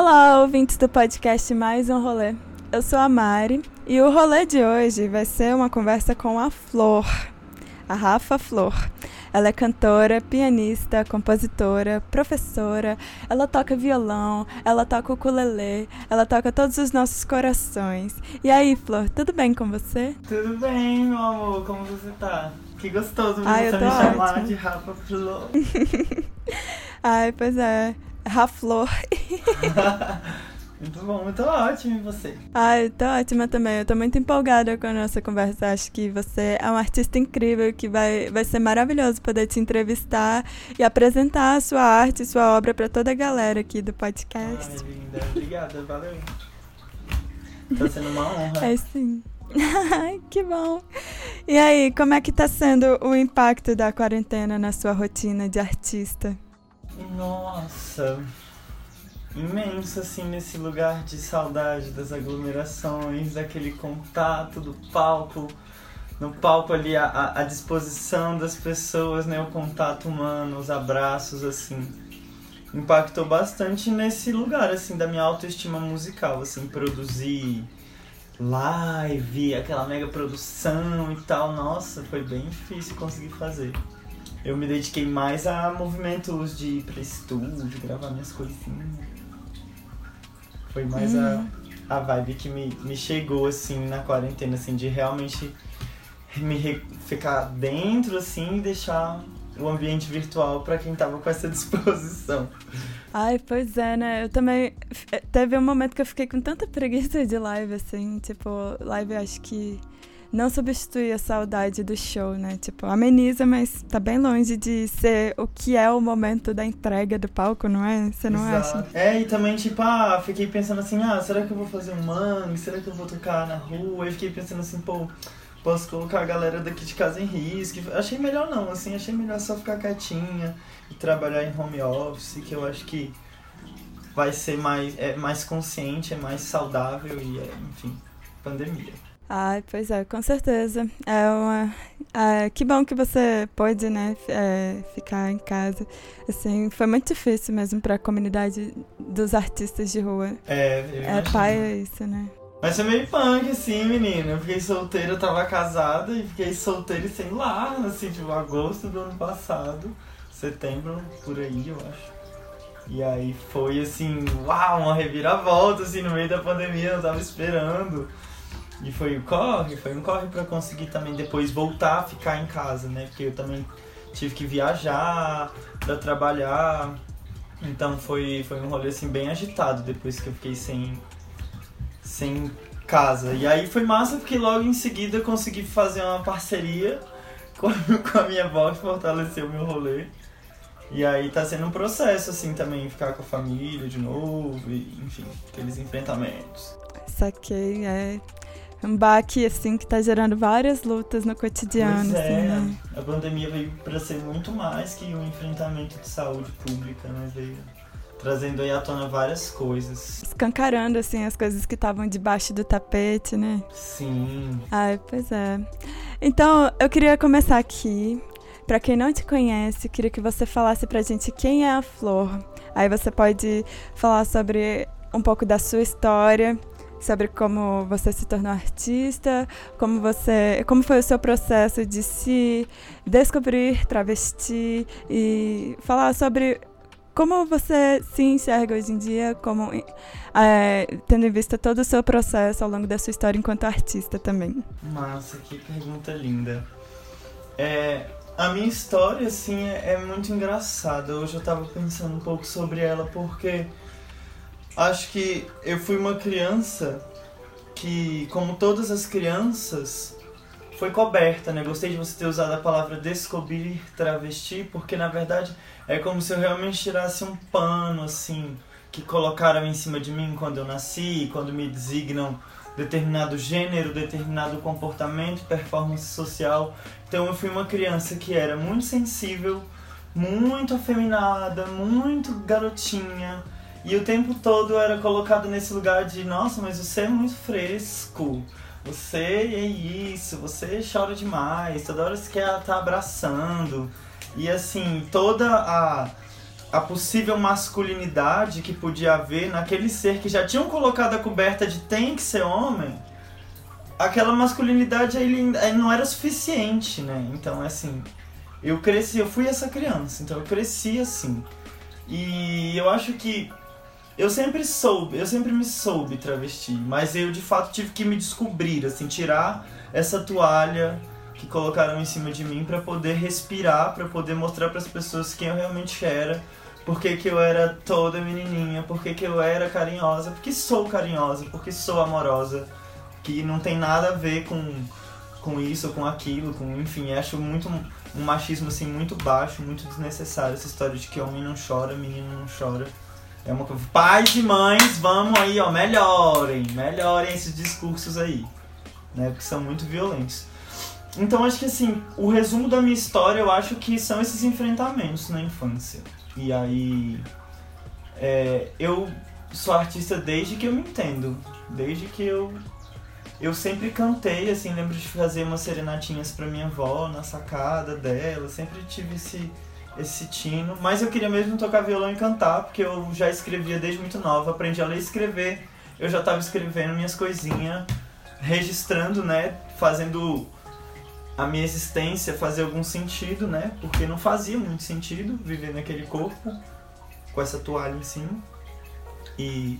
Olá, ouvintes do podcast Mais um Rolê. Eu sou a Mari e o rolê de hoje vai ser uma conversa com a Flor, a Rafa Flor. Ela é cantora, pianista, compositora, professora. Ela toca violão, ela toca ukulele, ela toca todos os nossos corações. E aí, Flor, tudo bem com você? Tudo bem, meu amor, como você tá? Que gostoso Ai, você eu me chamar de Rafa Flor. Ai, pois é. Raflor. muito bom, muito ótimo, e você? Ai, tô ótima também. Eu tô muito empolgada com a nossa conversa. Acho que você é um artista incrível que vai, vai ser maravilhoso poder te entrevistar e apresentar a sua arte, sua obra pra toda a galera aqui do podcast. Ai, linda, obrigada, valeu. Tá sendo uma honra. É sim. Ai, que bom. E aí, como é que tá sendo o impacto da quarentena na sua rotina de artista? Nossa, imenso assim nesse lugar de saudade das aglomerações, daquele contato do palco, no palco ali a, a, disposição das pessoas, né, o contato humano, os abraços assim. Impactou bastante nesse lugar assim da minha autoestima musical, assim, produzir live, aquela mega produção e tal. Nossa, foi bem difícil conseguir fazer eu me dediquei mais a movimentos de ir pra estúdio, gravar minhas coisinhas. Foi mais Uhum. a, a vibe que me, me chegou, assim, na quarentena, assim, de realmente me re- ficar dentro, assim, e deixar o ambiente virtual pra quem tava com essa disposição. Ai, pois é, né? Eu também. f- Teve um momento que eu fiquei com tanta preguiça de live, assim. Tipo, live acho que não substitui a saudade do show, né? Tipo, ameniza, mas tá bem longe de ser o que é o momento da entrega do palco, não é? Você não acha? Exato. É, e também, tipo, ah, fiquei pensando assim, ah, será que eu vou fazer um mangue? Será que eu vou tocar na rua? E fiquei pensando assim, pô, posso colocar a galera daqui de casa em risco. Achei melhor não, assim, achei melhor só ficar quietinha e trabalhar em home office, que eu acho que vai ser mais, é, mais consciente, é mais saudável e, é, enfim, pandemia. Ai, pois é, com certeza. É uma. é, que bom que você pôde, né, é, ficar em casa. Assim, foi muito difícil mesmo pra comunidade dos artistas de rua. É, eu É imagino. paia isso, né? Mas foi meio punk, assim, menina. Eu fiquei solteira, eu tava casada e fiquei solteira e sem lar, assim, tipo, agosto do ano passado, setembro, por aí, eu acho. E aí foi, assim, uau, uma reviravolta, assim, no meio da pandemia, eu tava esperando. E foi o corre, foi um corre pra conseguir também depois voltar a ficar em casa, né? Porque eu também tive que viajar pra trabalhar. Então foi, foi um rolê, assim, bem agitado depois que eu fiquei sem, sem casa. E aí foi massa porque logo em seguida eu consegui fazer uma parceria com com a minha avó que fortaleceu meu rolê. E aí tá sendo um processo assim também, ficar com a família de novo, e, enfim, aqueles enfrentamentos. Saquei, é um baque, assim, que tá gerando várias lutas no cotidiano, pois assim, é, né? a pandemia veio pra ser muito mais que um enfrentamento de saúde pública, né? Veio trazendo aí à tona várias coisas. Escancarando, assim, as coisas que estavam debaixo do tapete, né? Sim. Ai, pois é. Então, eu queria começar aqui. Pra quem não te conhece, queria que você falasse pra gente quem é a Flor. Aí você pode falar sobre um pouco da sua história, sobre como você se tornou artista, como você, como foi o seu processo de se descobrir travesti e falar sobre como você se enxerga hoje em dia, como é, tendo em vista todo o seu processo ao longo da sua história enquanto artista também. Massa, que pergunta linda. É, a minha história, assim, é, é muito engraçada. Hoje eu tava pensando um pouco sobre ela porque acho que eu fui uma criança que, como todas as crianças, foi coberta, né? Gostei de você ter usado a palavra descobrir travesti, porque na verdade é como se eu realmente tirasse um pano, assim, que colocaram em cima de mim quando eu nasci, quando me designam determinado gênero, determinado comportamento, performance social. Então eu fui uma criança que era muito sensível, muito afeminada, muito garotinha. E o tempo todo eu era colocado nesse lugar de, nossa, mas você é muito fresco. Você é isso, você chora demais, toda hora você quer estar abraçando. E assim, toda a a possível masculinidade que podia haver naquele ser que já tinham colocado a coberta de tem que ser homem, aquela masculinidade ele, ele não era suficiente, né? Então, assim, eu cresci, eu fui essa criança, então eu cresci assim. E eu acho que eu sempre soube, eu sempre me soube travesti, mas eu de fato tive que me descobrir, assim, tirar essa toalha que colocaram em cima de mim para poder respirar, para poder mostrar para as pessoas quem eu realmente era por que, eu era toda menininha, por que, eu era carinhosa, porque sou carinhosa, porque sou amorosa, que não tem nada a ver com, com isso, com aquilo, com enfim, acho muito um machismo assim muito baixo, muito desnecessário essa história de que homem não chora, menino não chora. É uma. Pais e mães, vamos aí, ó, melhorem, melhorem esses discursos aí, né? Porque são muito violentos. Então acho que assim, o resumo da minha história eu acho que são esses enfrentamentos na infância. E aí. É, eu sou artista desde que eu me entendo. Desde que eu. Eu sempre cantei, assim, lembro de fazer umas serenatinhas pra minha avó na sacada dela. Sempre tive esse, esse tino. Mas eu queria mesmo tocar violão e cantar, porque eu já escrevia desde muito nova. Aprendi a ler e escrever. Eu já tava escrevendo minhas coisinhas, registrando, né? Fazendo a minha existência fazer algum sentido, né? Porque não fazia muito sentido viver naquele corpo com essa toalha em cima. E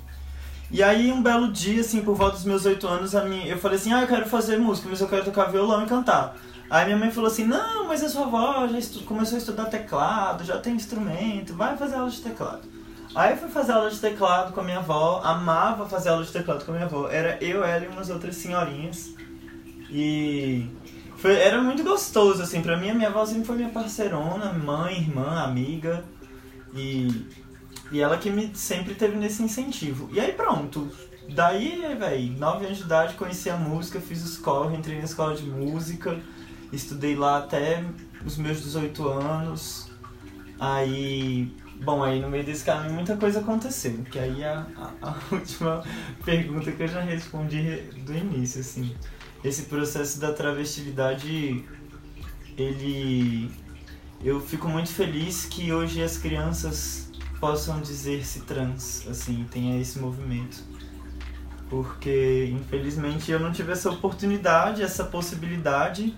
e aí um belo dia, assim, por volta dos meus oito anos, a minha, eu falei assim, ah, eu quero fazer música, mas eu quero tocar violão e cantar. Aí minha mãe falou assim, não, mas a sua avó já começou a estudar teclado, já tem instrumento, vai fazer aula de teclado. Aí eu fui fazer aula de teclado com a minha avó, amava fazer aula de teclado com a minha avó. Era eu, ela e umas outras senhorinhas. E foi, era muito gostoso, assim, pra mim a minha avó sempre foi minha parceirona, mãe, irmã, amiga. E, e ela que me sempre teve nesse incentivo. E aí pronto. Daí, velho, 9 anos de idade, conheci a música, fiz escola, entrei na escola de música, estudei lá até os meus 18 anos. Aí, bom, aí no meio desse caminho muita coisa aconteceu. Que aí a, a, a última pergunta que eu já respondi do início, assim esse processo da travestilidade, ele. Eu fico muito feliz que hoje as crianças possam dizer-se trans, assim, tenha esse movimento. Porque, infelizmente, eu não tive essa oportunidade, essa possibilidade.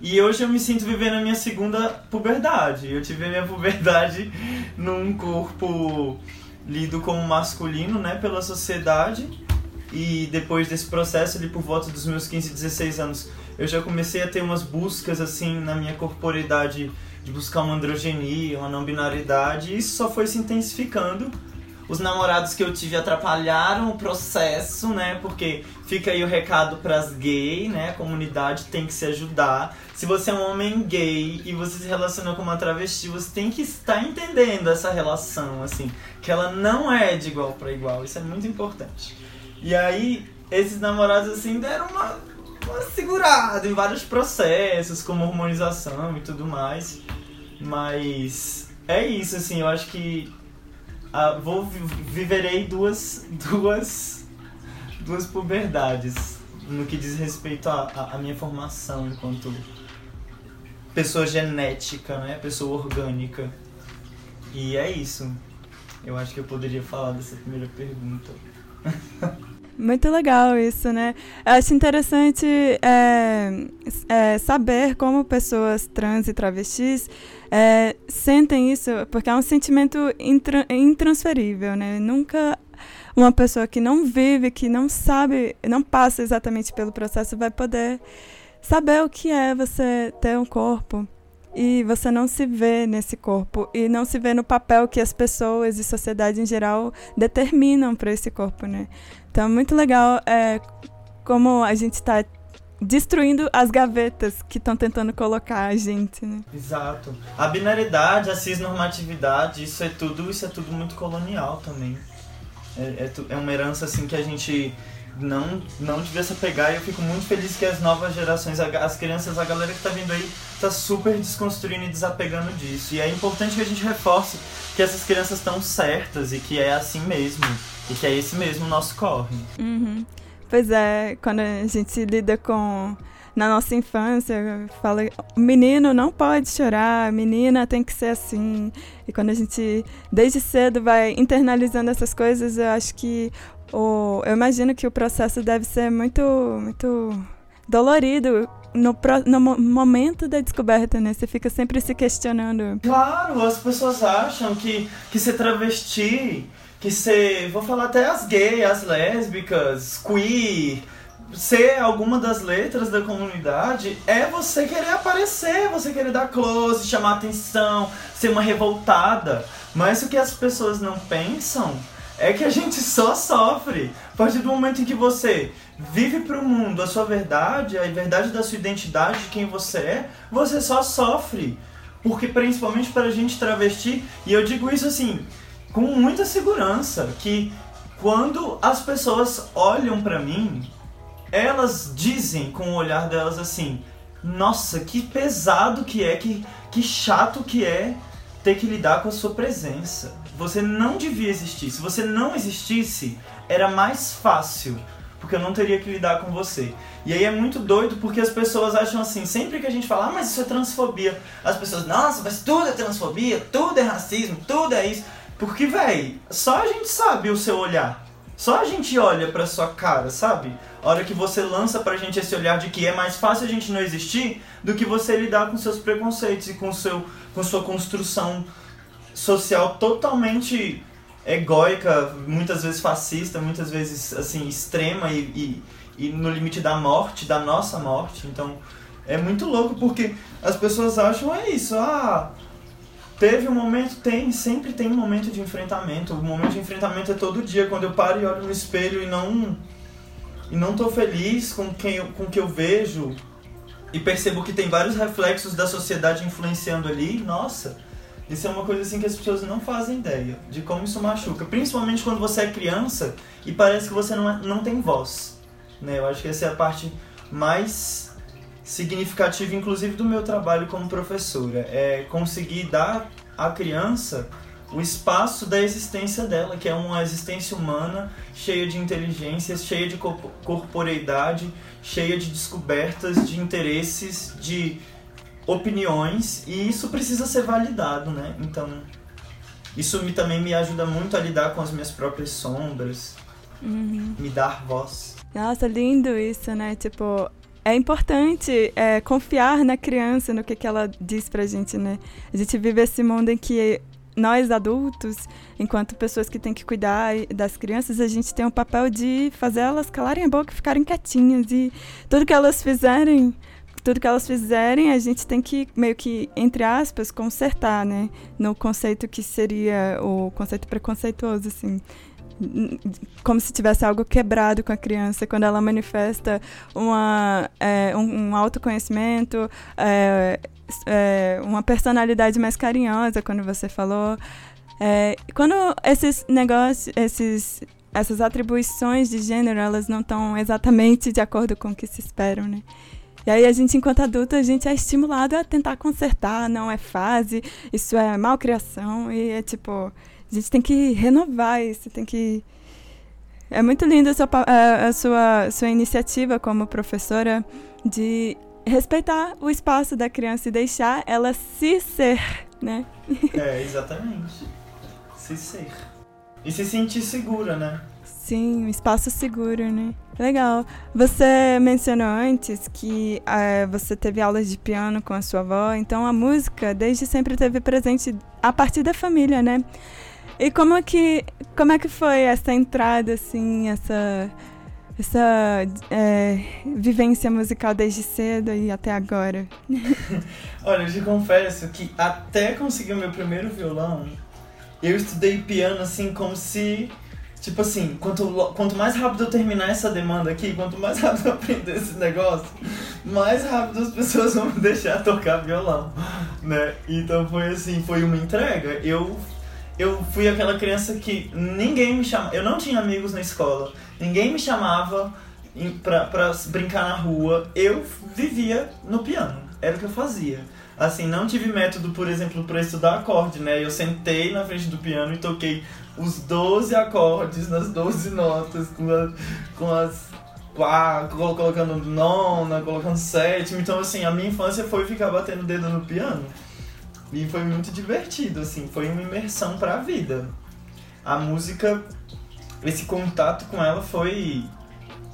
E hoje eu me sinto vivendo a minha segunda puberdade. Eu tive a minha puberdade num corpo lido como masculino, né, pela sociedade e depois desse processo, ali por volta dos meus 15, 16 anos, eu já comecei a ter umas buscas assim na minha corporeidade de buscar uma androgenia, uma não binaridade, e isso só foi se intensificando. Os namorados que eu tive atrapalharam o processo, né? Porque fica aí o recado pras gays, né? A comunidade tem que se ajudar. Se você é um homem gay e você se relaciona com uma travesti, você tem que estar entendendo essa relação, assim, que ela não é de igual para igual. Isso é muito importante. E aí, esses namorados assim deram uma, uma segurada em vários processos, como hormonização e tudo mais. Mas é isso, assim, eu acho que ah, vou viverei duas, duas, duas puberdades no que diz respeito à minha formação enquanto pessoa genética, né? Pessoa orgânica. E é isso. Eu acho que eu poderia falar dessa primeira pergunta. Muito legal isso, né? Acho interessante é, é, saber como pessoas trans e travestis é, sentem isso, porque é um sentimento intra, intransferível, né? Nunca uma pessoa que não vive, que não sabe, não passa exatamente pelo processo, vai poder saber o que é você ter um corpo e você não se vê nesse corpo e não se vê no papel que as pessoas e sociedade em geral determinam para esse corpo, né? Então é muito legal é, como a gente está destruindo as gavetas que estão tentando colocar a gente, né? Exato. A binaridade, a cisnormatividade, isso é tudo, isso é tudo muito colonial também. É, é, é uma herança assim que a gente não, não devia se apegar e eu fico muito feliz que as novas gerações, as crianças, a galera que tá vindo aí, tá super desconstruindo e desapegando disso. E é importante que a gente reforce que essas crianças estão certas e que é assim mesmo. E que é esse mesmo nosso corre. Uhum. Pois é, quando a gente lida com na nossa infância, fala, menino não pode chorar, menina tem que ser assim. E quando a gente, desde cedo, vai internalizando essas coisas, eu acho que o, eu imagino que o processo deve ser muito, muito dolorido no, no momento da descoberta, né? Você fica sempre se questionando. Claro, as pessoas acham que, que ser travesti, que ser. Vou falar até as gays, as lésbicas, queer ser alguma das letras da comunidade é você querer aparecer, você querer dar close, chamar atenção, ser uma revoltada. Mas o que as pessoas não pensam é que a gente só sofre. A partir do momento em que você vive para o mundo a sua verdade, a verdade da sua identidade, de quem você é, você só sofre. Porque principalmente para a gente travesti, e eu digo isso assim, com muita segurança, que quando as pessoas olham para mim, elas dizem com o olhar delas assim: Nossa, que pesado que é, que, que chato que é ter que lidar com a sua presença. Você não devia existir. Se você não existisse, era mais fácil, porque eu não teria que lidar com você. E aí é muito doido porque as pessoas acham assim, sempre que a gente fala, ah, mas isso é transfobia, as pessoas, nossa, mas tudo é transfobia, tudo é racismo, tudo é isso. Porque, véi, só a gente sabe o seu olhar. Só a gente olha pra sua cara, sabe? A hora que você lança pra gente esse olhar de que é mais fácil a gente não existir do que você lidar com seus preconceitos e com, seu, com sua construção social totalmente egóica, muitas vezes fascista, muitas vezes assim extrema e, e, e no limite da morte, da nossa morte. Então é muito louco porque as pessoas acham é isso, ah, Teve um momento, tem, sempre tem um momento de enfrentamento. O momento de enfrentamento é todo dia, quando eu paro e olho no espelho e não e não tô feliz com quem com o que eu vejo e percebo que tem vários reflexos da sociedade influenciando ali, nossa, isso é uma coisa assim que as pessoas não fazem ideia de como isso machuca, principalmente quando você é criança e parece que você não, é, não tem voz, né? Eu acho que essa é a parte mais significativo, inclusive, do meu trabalho como professora. É conseguir dar à criança o espaço da existência dela, que é uma existência humana cheia de inteligências, cheia de corporeidade, cheia de descobertas, de interesses, de opiniões, e isso precisa ser validado, né? Então, isso me, também me ajuda muito a lidar com as minhas próprias sombras, uhum. me dar voz. Nossa, lindo isso, né? Tipo, é importante é, confiar na criança, no que, que ela diz pra gente, né? A gente vive esse mundo em que nós adultos, enquanto pessoas que têm que cuidar das crianças, a gente tem o papel de fazer elas calarem a boca ficarem quietinhas. E tudo que elas fizerem, tudo que elas fizerem, a gente tem que meio que, entre aspas, consertar, né? No conceito que seria o conceito preconceituoso, assim como se tivesse algo quebrado com a criança quando ela manifesta uma, é, um, um, autoconhecimento, é, é, uma personalidade mais carinhosa, quando você falou. É, quando esses negócios, esses, essas atribuições de gênero, elas não estão exatamente de acordo com o que se esperam, né? E aí a gente, enquanto adulto, a gente é estimulado a tentar consertar, não é fase, isso é malcriação, e é tipo, a gente tem que renovar isso, tem que. É muito lindo a sua, a, sua, sua iniciativa como professora de respeitar o espaço da criança e deixar ela se ser, né? É, exatamente. se ser. E se sentir segura, né? Sim, um espaço seguro, né? Legal. Você mencionou antes que uh, você teve aulas de piano com a sua avó, então a música desde sempre teve presente a partir da família, né? E como é que, como é que foi essa entrada, assim, essa, essa é, vivência musical desde cedo e até agora? Olha, eu te confesso que até conseguir o meu primeiro violão, eu estudei piano assim como se. Tipo assim, quanto, quanto mais rápido eu terminar essa demanda aqui, quanto mais rápido eu aprender esse negócio, mais rápido as pessoas vão me deixar tocar violão, né? Então foi assim, foi uma entrega. Eu eu fui aquela criança que ninguém me chamava. Eu não tinha amigos na escola, ninguém me chamava pra, pra brincar na rua. Eu vivia no piano, era o que eu fazia. Assim, não tive método, por exemplo, para estudar acorde, né? Eu sentei na frente do piano e toquei os 12 acordes nas 12 notas, com, a, com as pá, colocando nona, colocando sétima. Então, assim, a minha infância foi ficar batendo dedo no piano. E foi muito divertido, assim, foi uma imersão para a vida. A música, esse contato com ela foi,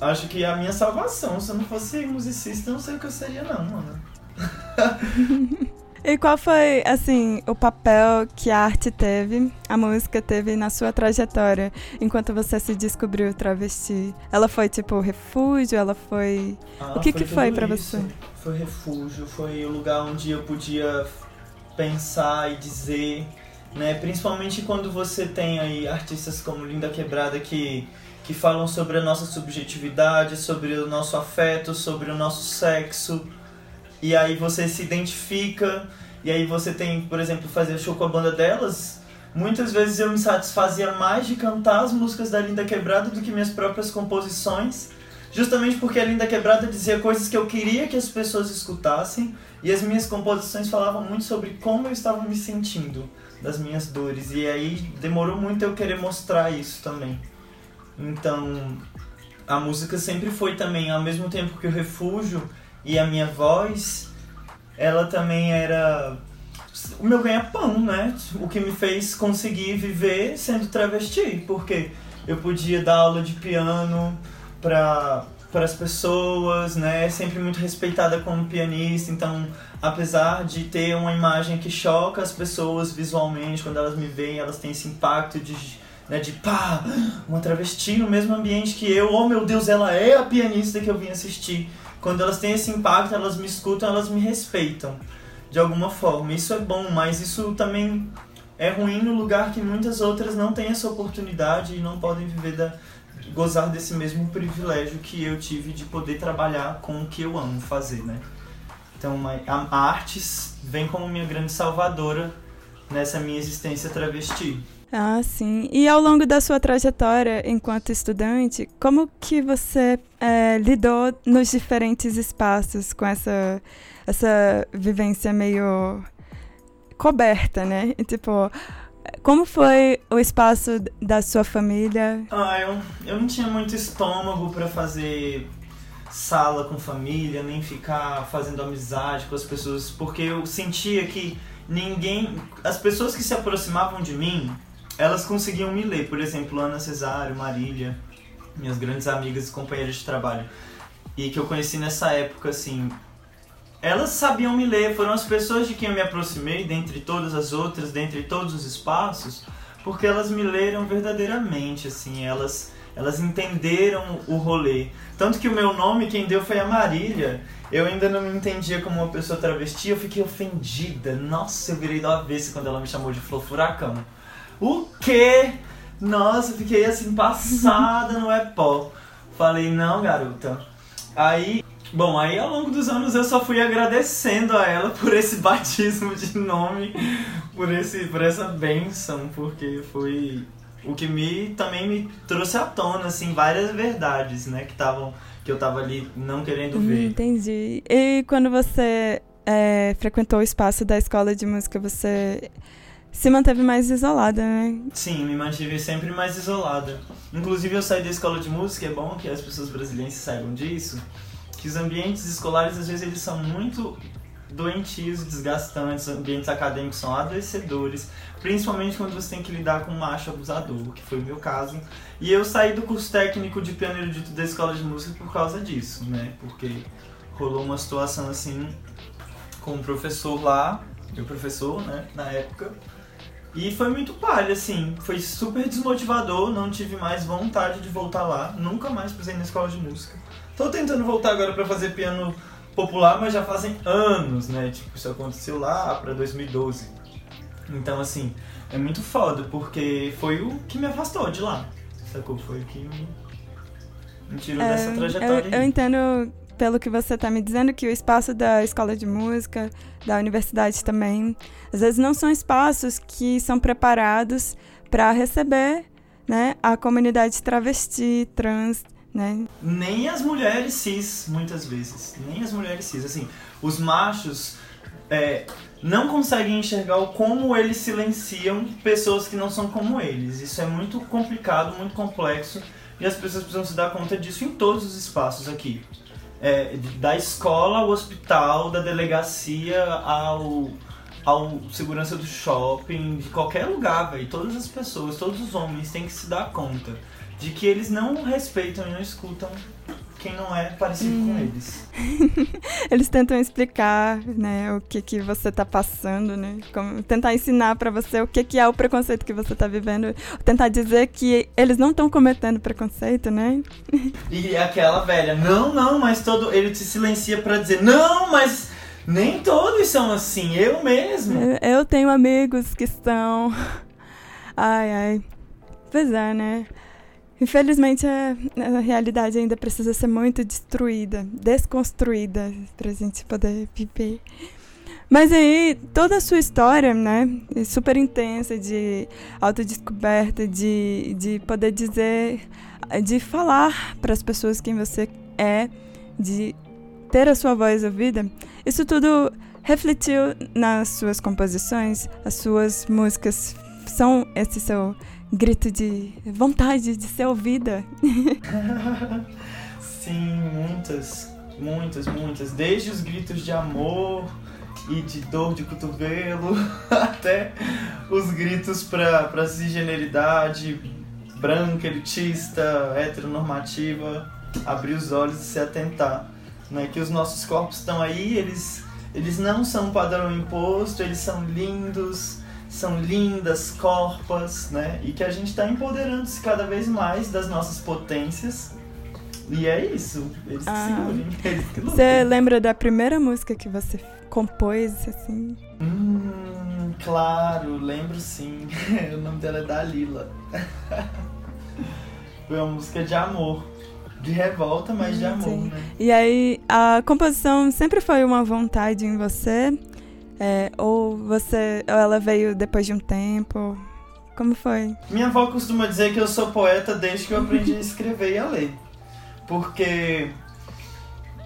acho que a minha salvação. Se eu não fosse musicista, eu não sei o que eu seria não, mano. E qual foi, assim, o papel que a arte teve, a música teve na sua trajetória enquanto você se descobriu travesti? Ela foi, tipo, refúgio? Ela foi. Ah, o que foi que foi para você? Foi refúgio, foi o lugar onde eu podia pensar e dizer, né? Principalmente quando você tem aí artistas como Linda Quebrada que que falam sobre a nossa subjetividade, sobre o nosso afeto, sobre o nosso sexo. E aí você se identifica, e aí você tem, por exemplo, fazer show com a banda delas. Muitas vezes eu me satisfazia mais de cantar as músicas da Linda Quebrada do que minhas próprias composições, justamente porque a Linda Quebrada dizia coisas que eu queria que as pessoas escutassem, e as minhas composições falavam muito sobre como eu estava me sentindo, das minhas dores, e aí demorou muito eu querer mostrar isso também. Então, a música sempre foi também, ao mesmo tempo que o refúgio e a minha voz, ela também era o meu ganha-pão, né? O que me fez conseguir viver sendo travesti, porque eu podia dar aula de piano para para as pessoas, né? Sempre muito respeitada como pianista, então apesar de ter uma imagem que choca as pessoas visualmente quando elas me veem, elas têm esse impacto de né, de pá, uma travesti no mesmo ambiente que eu, oh meu Deus, ela é a pianista que eu vim assistir. Quando elas têm esse impacto, elas me escutam, elas me respeitam de alguma forma. Isso é bom, mas isso também é ruim no lugar que muitas outras não têm essa oportunidade e não podem viver da gozar desse mesmo privilégio que eu tive de poder trabalhar com o que eu amo fazer, né? Então, a, a artes vem como minha grande salvadora nessa minha existência travesti. Ah, sim. E ao longo da sua trajetória enquanto estudante, como que você é, lidou nos diferentes espaços com essa, essa vivência meio coberta, né? Tipo, como foi o espaço da sua família? Ah, eu, eu não tinha muito estômago para fazer sala com família, nem ficar fazendo amizade com as pessoas, porque eu sentia que ninguém. As pessoas que se aproximavam de mim elas conseguiam me ler. Por exemplo, Ana Cesário, Marília, minhas grandes amigas e companheiras de trabalho. E que eu conheci nessa época, assim. Elas sabiam me ler, foram as pessoas de quem eu me aproximei, dentre todas as outras, dentre todos os espaços, porque elas me leram verdadeiramente, assim, elas elas entenderam o rolê. Tanto que o meu nome, quem deu foi a Marília. Eu ainda não me entendia como uma pessoa travesti, eu fiquei ofendida. Nossa, eu virei do avesso quando ela me chamou de Flor Furacão. O quê? Nossa, fiquei assim, passada no epó. Falei, não, garota. Aí, bom, aí ao longo dos anos eu só fui agradecendo a ela por esse batismo de nome, por, esse, por essa benção, porque foi o que me também me trouxe à tona, assim, várias verdades, né, que estavam que eu tava ali não querendo hum, ver. Entendi. E quando você é, frequentou o espaço da escola de música, você se manteve mais isolada, né? Sim, me mantive sempre mais isolada. Inclusive eu saí da escola de música, é bom que as pessoas brasileiras saibam disso, que os ambientes escolares às vezes eles são muito doentios desgastantes, ambientes acadêmicos são adoecedores, principalmente quando você tem que lidar com um macho abusador, que foi o meu caso. E eu saí do curso técnico de piano erudito da escola de música por causa disso, né? Porque rolou uma situação assim com o professor lá, meu professor, né, na época, e foi muito palha, assim. Foi super desmotivador, não tive mais vontade de voltar lá. Nunca mais pisei na escola de música. Tô tentando voltar agora para fazer piano popular, mas já fazem anos, né? Tipo, isso aconteceu lá pra 2012. Então, assim, é muito foda, porque foi o que me afastou de lá. Sacou? Foi o que me, me tirou é, dessa trajetória. Eu, eu entendo pelo que você está me dizendo, que o espaço da escola de música, da universidade também, às vezes não são espaços que são preparados para receber né, a comunidade travesti, trans, né? Nem as mulheres cis, muitas vezes. Nem as mulheres cis. Assim, os machos é, não conseguem enxergar o como eles silenciam pessoas que não são como eles. Isso é muito complicado, muito complexo e as pessoas precisam se dar conta disso em todos os espaços aqui. É, da escola ao hospital, da delegacia ao, ao segurança do shopping, de qualquer lugar, velho. Todas as pessoas, todos os homens têm que se dar conta de que eles não respeitam e não escutam quem não é parecido hum. com eles. eles tentam explicar, né, o que que você tá passando, né? Como, tentar ensinar para você o que que é o preconceito que você tá vivendo, tentar dizer que eles não estão cometendo preconceito, né? e aquela velha, não, não, mas todo ele te silencia para dizer, não, mas nem todos são assim, eu mesmo. Eu, eu tenho amigos que estão Ai, ai. Pois é, né? Infelizmente, a, a, realidade ainda precisa ser muito destruída, desconstruída, para a gente poder viver. Mas aí, toda a sua história, né, é super intensa de autodescoberta, de, de poder dizer, de falar para as pessoas quem você é, de ter a sua voz ouvida, isso tudo refletiu nas suas composições, as suas músicas são esse seu grito de vontade de ser ouvida. Sim, muitas, muitas, muitas. Desde os gritos de amor e de dor de cotovelo até os gritos para cisgeneridade branca, elitista, heteronormativa, abrir os olhos e se atentar. Né? Que os nossos corpos estão aí, eles, eles não são padrão imposto, eles são lindos, são lindas, corpas, né? E que a gente está empoderando-se cada vez mais das nossas potências. E é isso, eles ah, segurem, eles que Você lembra da primeira música que você compôs, assim? Hum, claro, lembro sim. o nome dela é Dalila. Foi uma música de amor. De revolta, mas de amor, sim. né? E aí, a composição sempre foi uma vontade em você? É, ou você, ou ela veio depois de um tempo? Como foi? Minha avó costuma dizer que eu sou poeta desde que eu aprendi a escrever e a ler. Porque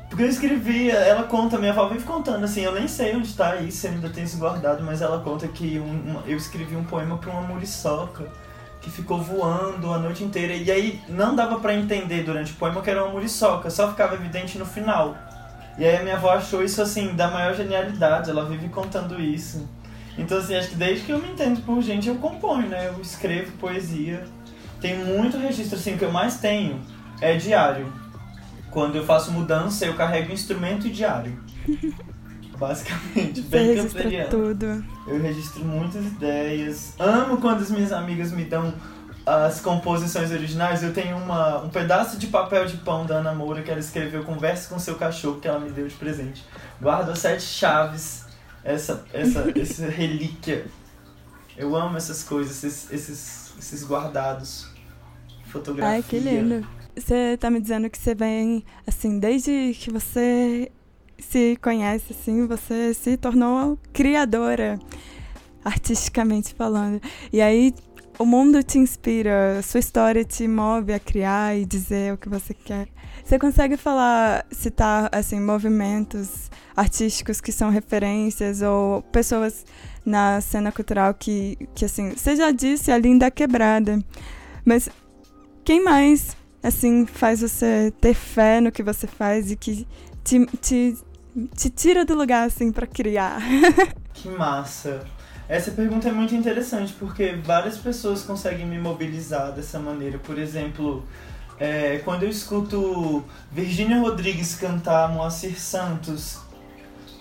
porque eu escrevi, ela conta, minha avó vive contando, assim, eu nem sei onde está isso, ainda tenho isso guardado, mas ela conta que um, um, eu escrevi um poema para uma muriçoca que ficou voando a noite inteira. E aí não dava para entender durante o poema que era uma muriçoca, só ficava evidente no final. E aí a minha avó achou isso assim, da maior genialidade, ela vive contando isso. Então assim, acho que desde que eu me entendo por gente, eu componho, né? Eu escrevo poesia. Tem muito registro, assim, o que eu mais tenho é diário. Quando eu faço mudança, eu carrego instrumento e diário. Basicamente, bem canceriano. tudo. Eu registro muitas ideias. Amo quando as minhas amigas me dão as composições originais, eu tenho uma, um pedaço de papel de pão da Ana Moura que ela escreveu Converse com seu cachorro, que ela me deu de presente. Guardo as sete chaves, essa, essa, essa relíquia. Eu amo essas coisas, esses, esses, esses guardados. Fotografia. Ai, que lindo. Você tá me dizendo que você vem, assim, desde que você se conhece, assim, você se tornou criadora, artisticamente falando. E aí o mundo te inspira, sua história te move a criar e dizer o que você quer. Você consegue falar, citar assim movimentos artísticos que são referências ou pessoas na cena cultural que, que assim, você já disse a linda quebrada, mas quem mais assim faz você ter fé no que você faz e que te, te, te tira do lugar assim para criar? Que massa. Essa pergunta é muito interessante porque várias pessoas conseguem me mobilizar dessa maneira. Por exemplo, é, quando eu escuto Virginia Rodrigues cantar Moacir Santos,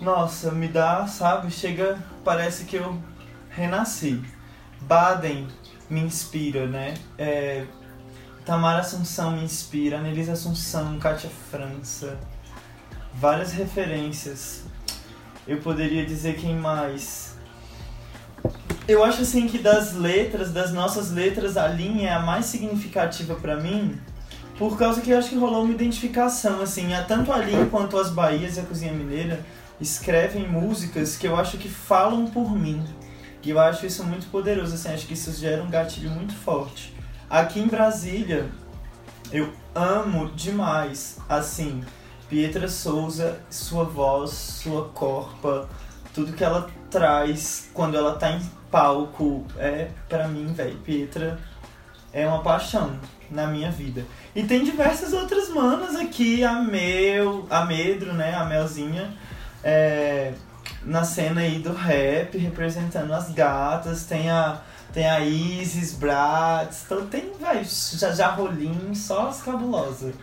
nossa, me dá, sabe? Chega, parece que eu renasci. Baden me inspira, né? É, Tamara Assunção me inspira, Anelisa Assunção, Kátia França. Várias referências. Eu poderia dizer quem mais eu acho assim que das letras, das nossas letras, a linha é a mais significativa para mim, por causa que eu acho que rolou uma identificação, assim, tanto a linha quanto as Bahias e a Cozinha Mineira escrevem músicas que eu acho que falam por mim. E eu acho isso muito poderoso, assim, acho que isso gera um gatilho muito forte. Aqui em Brasília, eu amo demais, assim, Pietra Souza, sua voz, sua corpa, tudo que ela traz quando ela tá em palco é, para mim, velho, Pietra é uma paixão. na minha vida. E tem diversas outras manas aqui, a Mel, a Medro, né, a Melzinha, é, na cena aí do rap, representando as gatas, tem a tem a Isis, Bratz, então tem, vai, já, já rolinho, só as cabulosas.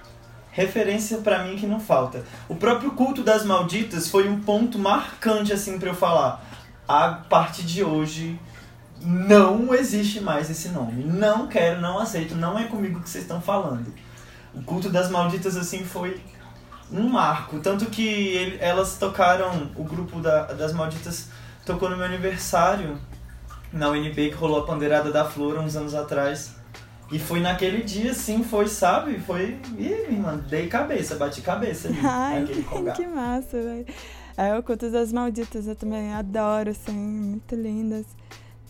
Referência para mim que não falta. O próprio culto das malditas foi um ponto marcante assim para eu falar. A partir de hoje não existe mais esse nome. Não quero, não aceito, não é comigo que vocês estão falando. O culto das malditas assim foi um marco, tanto que ele, elas tocaram, o grupo da, das malditas tocou no meu aniversário na UNB que rolou a pandeirada da Flor uns anos atrás. E foi naquele dia, assim, foi, sabe? Foi. Ih, irmã, dei cabeça, bati cabeça ali. Ai, que massa, velho. É, o Culto das Malditas eu também adoro, assim, muito lindas.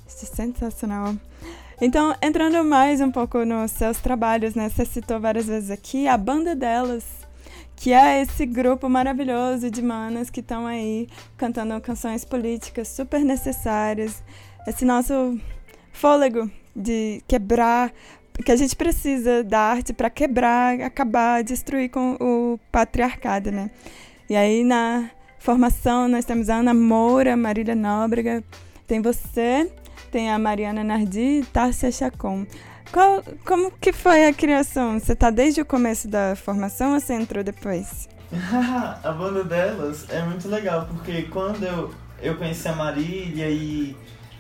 É sensacional. Então, entrando mais um pouco nos seus trabalhos, né? Você citou várias vezes aqui a banda delas, que é esse grupo maravilhoso de manas que estão aí cantando canções políticas super necessárias esse nosso fôlego de quebrar, que a gente precisa da arte para quebrar, acabar, destruir com o patriarcado, né? E aí na formação nós temos a Ana Moura, Marília Nóbrega, tem você, tem a Mariana Nardi e Tárcia Chacon. Qual, como que foi a criação? Você tá desde o começo da formação ou você entrou depois? a banda delas é muito legal, porque quando eu, eu conheci a Marília e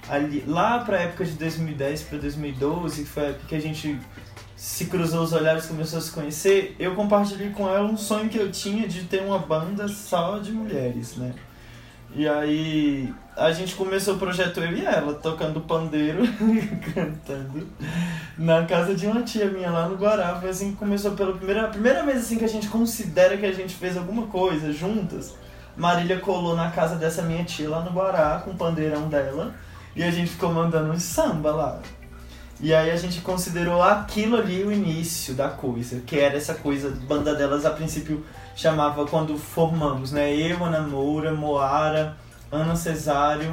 ali, lá para a época de 2010 para 2012, que foi que a gente se cruzou os olhares, começou a se conhecer, eu compartilhei com ela um sonho que eu tinha de ter uma banda só de mulheres, né? E aí a gente começou o projeto eu e ela, tocando pandeiro cantando na casa de uma tia minha lá no Guará. Foi assim que começou pela primeira, primeira vez assim que a gente considera que a gente fez alguma coisa juntas. Marília colou na casa dessa minha tia lá no Guará com o pandeirão dela. E a gente ficou mandando um samba lá. E aí a gente considerou aquilo ali o início da coisa, que era essa coisa, banda delas a princípio chamava quando formamos, né? Eu, Ana Moura, Moara, Ana Cesário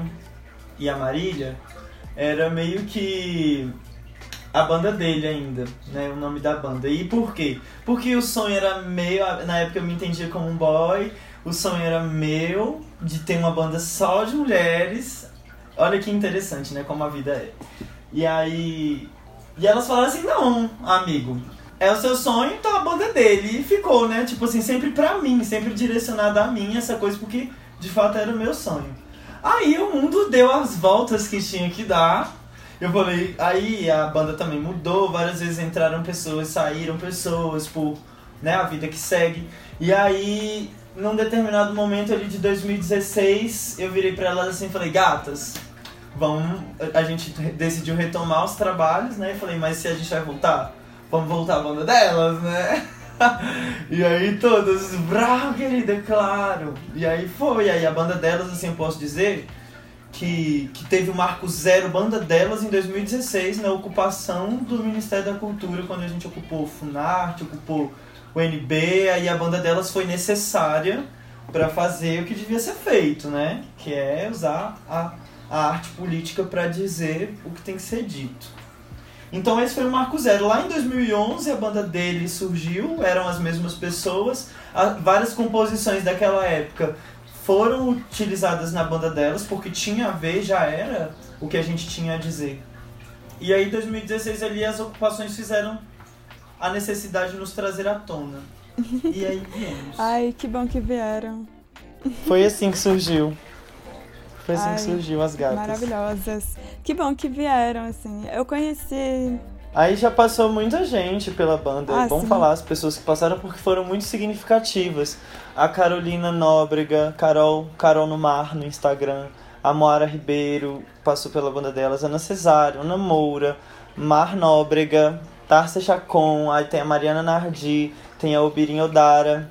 e a Marília, era meio que a banda dele ainda, né? O nome da banda. E por quê? Porque o sonho era meu, na época eu me entendia como um boy, o sonho era meu de ter uma banda só de mulheres, Olha que interessante, né? Como a vida é. E aí. E elas falaram assim: não, amigo, é o seu sonho, então a banda é dele. E ficou, né? Tipo assim, sempre pra mim, sempre direcionada a mim essa coisa, porque de fato era o meu sonho. Aí o mundo deu as voltas que tinha que dar. Eu falei, aí a banda também mudou, várias vezes entraram pessoas, saíram pessoas por né, a vida que segue. E aí, num determinado momento ali de 2016, eu virei para elas assim e falei, gatas, vamos, a gente decidiu retomar os trabalhos, né? E falei, mas se a gente vai voltar, vamos voltar a banda delas, né? e aí todas, bravo, querida, claro. E aí foi, aí a banda delas, assim, eu posso dizer que, que teve o marco zero banda delas em 2016 na ocupação do Ministério da Cultura, quando a gente ocupou o Funarte, ocupou o NB, aí a banda delas foi necessária para fazer o que devia ser feito, né? Que é usar a a arte política para dizer o que tem que ser dito. Então esse foi o marco zero. Lá em 2011 a banda dele surgiu, eram as mesmas pessoas, várias composições daquela época foram utilizadas na banda delas porque tinha a ver, já era o que a gente tinha a dizer. E aí em 2016 ali as ocupações fizeram a necessidade de nos trazer à tona. E aí viemos. Ai, que bom que vieram. Foi assim que surgiu. Foi assim Ai, que surgiu as gatas. Maravilhosas. Que bom que vieram, assim. Eu conheci. Aí já passou muita gente pela banda. Ah, é bom sim. falar as pessoas que passaram porque foram muito significativas. A Carolina Nóbrega, Carol, Carol no Mar no Instagram, a Moara Ribeiro passou pela banda delas, Ana Cesário, Ana Moura, Mar Nóbrega, Tarcia Chacon, aí tem a Mariana Nardi, tem a Obirinha Odara,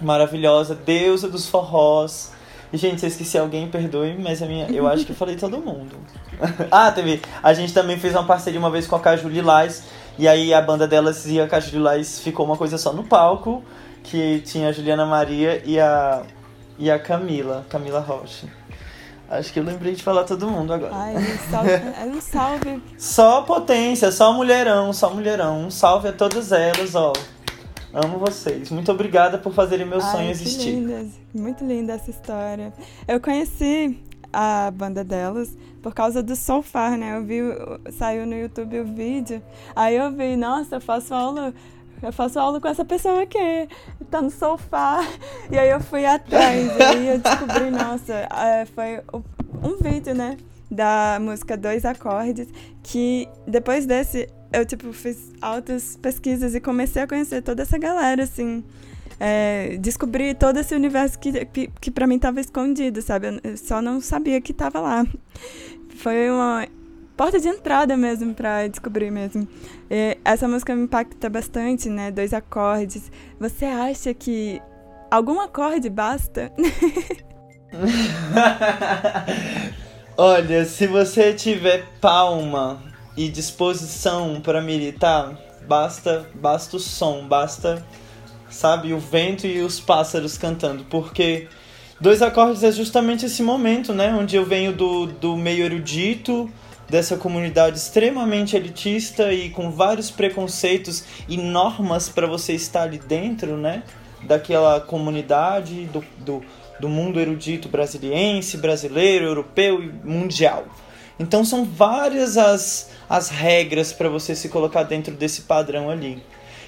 maravilhosa, deusa dos forrós. Gente, se eu esqueci alguém, perdoe, mas a minha, eu acho que eu falei todo mundo. ah, teve. A gente também fez uma parceria uma vez com a Caju Lilás. E aí a banda delas e a Caju Lilás ficou uma coisa só no palco. Que tinha a Juliana Maria e a, e a Camila, Camila Rocha. Acho que eu lembrei de falar todo mundo agora. Ai, um salve. É um salve. Só potência, só mulherão, só mulherão. Um salve a todas elas, ó. Amo vocês. Muito obrigada por fazerem meu Ai, sonho que existir. lindas. Muito linda essa história. Eu conheci a banda delas por causa do Soulfar, né? Eu vi, saiu no YouTube o vídeo. Aí eu vi, nossa, eu faço aula eu faço aula com essa pessoa que tá no sofá. E aí eu fui atrás. e aí eu descobri, nossa, é, foi um vídeo, né? Da música Dois Acordes. Que depois desse, eu, tipo, fiz altas pesquisas e comecei a conhecer toda essa galera, assim. É, descobri todo esse universo que, que, que para mim tava escondido, sabe? Eu só não sabia que tava lá. Foi uma porta de entrada mesmo para descobrir mesmo. E essa música me impacta bastante, né? Dois acordes. Você acha que algum acorde basta? Olha, se você tiver palma e disposição para militar, basta, basta o som, basta, sabe, o vento e os pássaros cantando, porque dois acordes é justamente esse momento, né, onde eu venho do, do meio erudito, dessa comunidade extremamente elitista e com vários preconceitos e normas para você estar ali dentro, né? Daquela comunidade do, do, do mundo erudito brasiliense, brasileiro, europeu e mundial. Então são várias as, as regras para você se colocar dentro desse padrão ali.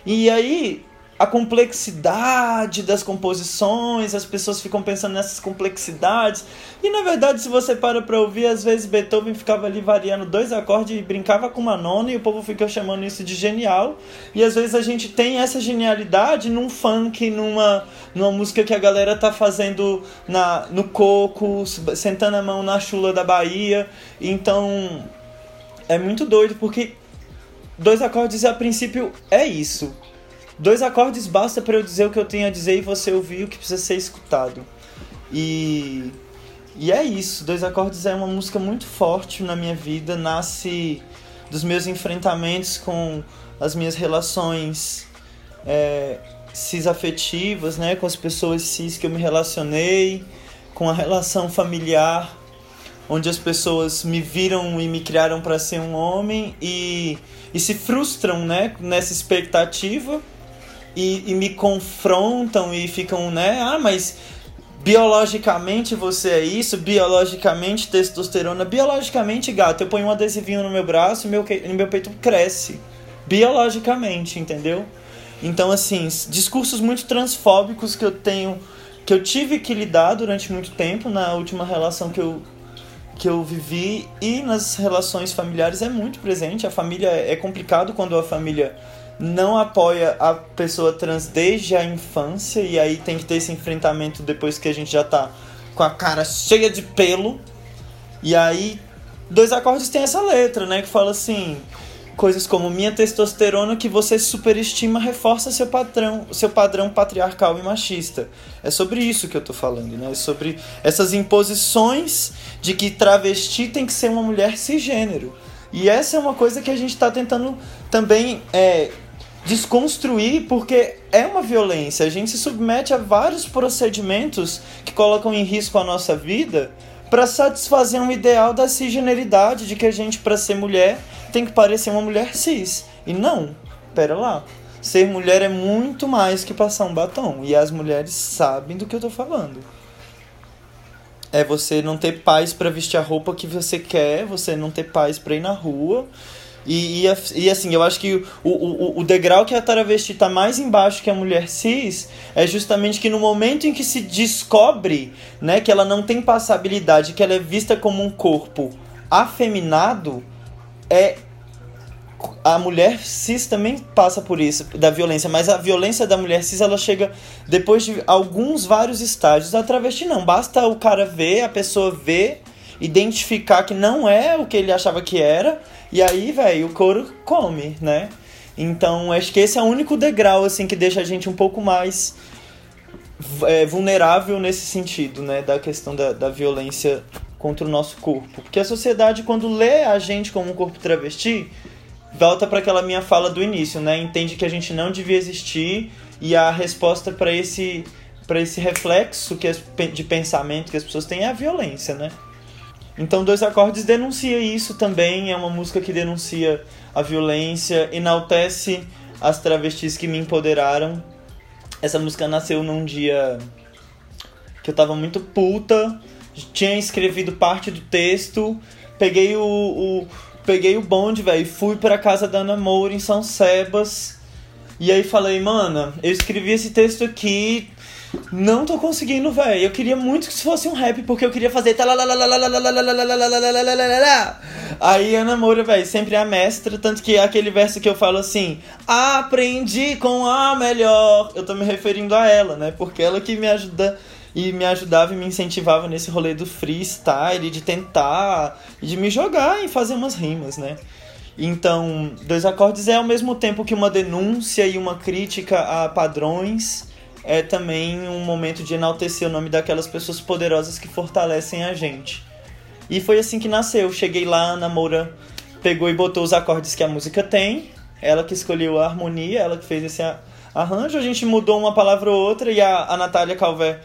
E aí a complexidade das composições, as pessoas ficam pensando nessas complexidades. E na verdade, se você para para ouvir, às vezes Beethoven ficava ali variando dois acordes e brincava com uma nona e o povo fica chamando isso de genial. E às vezes a gente tem essa genialidade num funk, numa, numa música que a galera tá fazendo na, no coco, sentando a mão na chula da Bahia. Então é muito doido porque dois acordes a princípio é isso Dois acordes basta para eu dizer o que eu tenho a dizer e você ouvir o que precisa ser escutado. E e é isso. Dois acordes é uma música muito forte na minha vida, nasce dos meus enfrentamentos com as minhas relações é, cis afetivas, né, com as pessoas cis que eu me relacionei, com a relação familiar, onde as pessoas me viram e me criaram para ser um homem e, e se frustram, né, nessa expectativa e, e me confrontam e ficam, né? Ah, mas biologicamente você é isso, biologicamente testosterona, biologicamente gato, eu ponho um adesivinho no meu braço e meu, meu peito cresce. Biologicamente, entendeu? Então, assim, discursos muito transfóbicos que eu tenho, que eu tive que lidar durante muito tempo na última relação que eu, que eu vivi e nas relações familiares é muito presente. A família é complicado quando a família não apoia a pessoa trans desde a infância e aí tem que ter esse enfrentamento depois que a gente já tá com a cara cheia de pelo. E aí dois acordes tem essa letra, né, que fala assim, coisas como minha testosterona que você superestima reforça seu padrão, seu padrão patriarcal e machista. É sobre isso que eu tô falando, né? É sobre essas imposições de que travesti tem que ser uma mulher cisgênero. E essa é uma coisa que a gente está tentando também é, desconstruir porque é uma violência. A gente se submete a vários procedimentos que colocam em risco a nossa vida para satisfazer um ideal da cisgeneridade, de que a gente, para ser mulher, tem que parecer uma mulher cis. E não, pera lá. Ser mulher é muito mais que passar um batom. E as mulheres sabem do que eu tô falando. É você não ter paz para vestir a roupa que você quer, você não ter paz para ir na rua, e, e, e, assim, eu acho que o, o, o degrau que a travesti está mais embaixo que a mulher cis é justamente que no momento em que se descobre né, que ela não tem passabilidade, que ela é vista como um corpo afeminado, é a mulher cis também passa por isso, da violência, mas a violência da mulher cis ela chega depois de alguns vários estágios. A travesti não, basta o cara ver, a pessoa ver, identificar que não é o que ele achava que era e aí, velho, o couro come, né? Então, acho que esse é o único degrau, assim, que deixa a gente um pouco mais é, vulnerável nesse sentido, né? Da questão da, da violência contra o nosso corpo. Porque a sociedade, quando lê a gente como um corpo travesti, volta para aquela minha fala do início, né? Entende que a gente não devia existir e a resposta para esse para esse reflexo que as, de pensamento que as pessoas têm é a violência, né? Então, Dois Acordes denuncia isso também, é uma música que denuncia a violência, enaltece as travestis que me empoderaram. Essa música nasceu num dia que eu tava muito puta, tinha escrevido parte do texto, peguei o, o peguei o bonde, velho, fui pra casa da Ana Moura em São Sebas. E aí falei, mana, eu escrevi esse texto aqui, não tô conseguindo, velho. Eu queria muito que isso fosse um rap, porque eu queria fazer. Aí Ana Moura, velho, sempre é a mestra. Tanto que aquele verso que eu falo assim: Aprendi com a melhor. Eu tô me referindo a ela, né? Porque ela que me ajuda e me ajudava e me incentivava nesse rolê do freestyle, de tentar, de me jogar e fazer umas rimas, né? Então, Dois Acordes é ao mesmo tempo que uma denúncia e uma crítica a padrões, é também um momento de enaltecer o nome daquelas pessoas poderosas que fortalecem a gente. E foi assim que nasceu. Cheguei lá, a Moura pegou e botou os acordes que a música tem, ela que escolheu a harmonia, ela que fez esse arranjo, a gente mudou uma palavra ou outra e a, a Natália Calvé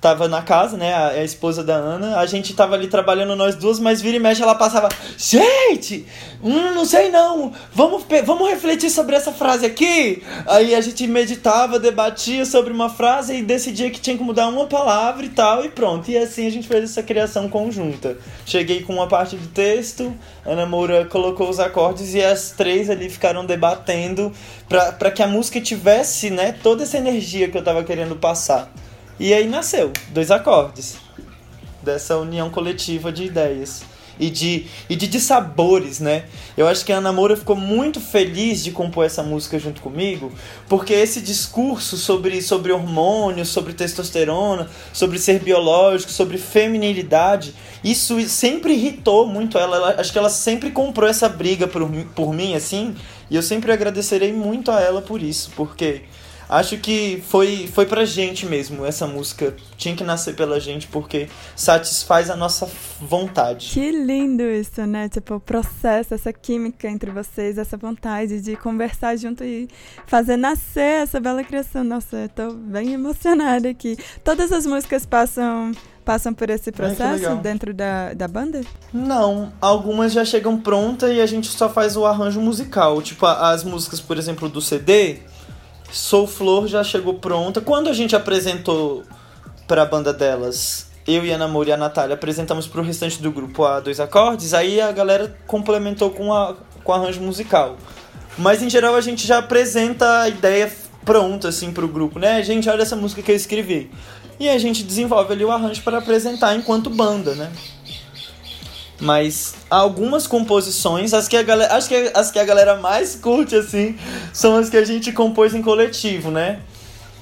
tava na casa, né? A, a, esposa da Ana. A gente tava ali trabalhando nós duas, mas vira e mexe ela passava. Gente! Hum, não sei não! Vamos, vamos refletir sobre essa frase aqui? Aí a gente meditava, debatia sobre uma frase e decidia que tinha que mudar uma palavra e tal, e pronto. E assim a gente fez essa criação conjunta. Cheguei com uma parte do texto, Ana Moura colocou os acordes e as três ali ficaram debatendo para que a música tivesse, né, toda essa energia que eu tava querendo passar. E aí nasceu dois acordes dessa união coletiva de ideias e de, e de, de sabores, né? Eu acho que a Ana Moura ficou muito feliz de compor essa música junto comigo, porque esse discurso sobre, sobre hormônios, sobre testosterona, sobre ser biológico, sobre feminilidade, isso sempre irritou muito ela. ela acho que ela sempre comprou essa briga por, por mim, assim, e eu sempre agradecerei muito a ela por isso, porque Acho que foi, foi pra gente mesmo essa música. Tinha que nascer pela gente porque satisfaz a nossa vontade. Que lindo isso, né? Tipo, o processo, essa química entre vocês, essa vontade de conversar junto e fazer nascer essa bela criação. Nossa, eu tô bem emocionada aqui. Todas as músicas passam passam por esse processo Ai, dentro da, da banda? Não, algumas já chegam prontas e a gente só faz o arranjo musical. Tipo, as músicas, por exemplo, do CD, Sou Flor já chegou pronta. Quando a gente apresentou para a banda delas, eu e a Namor e a Natália apresentamos para o restante do grupo a dois acordes, aí a galera complementou com, a, com arranjo musical. Mas em geral a gente já apresenta a ideia pronta assim pro grupo, né? Gente, olha essa música que eu escrevi. E a gente desenvolve ali o arranjo para apresentar enquanto banda, né? Mas algumas composições, as que a galera, acho que as que a galera mais curte assim, são as que a gente compôs em coletivo, né?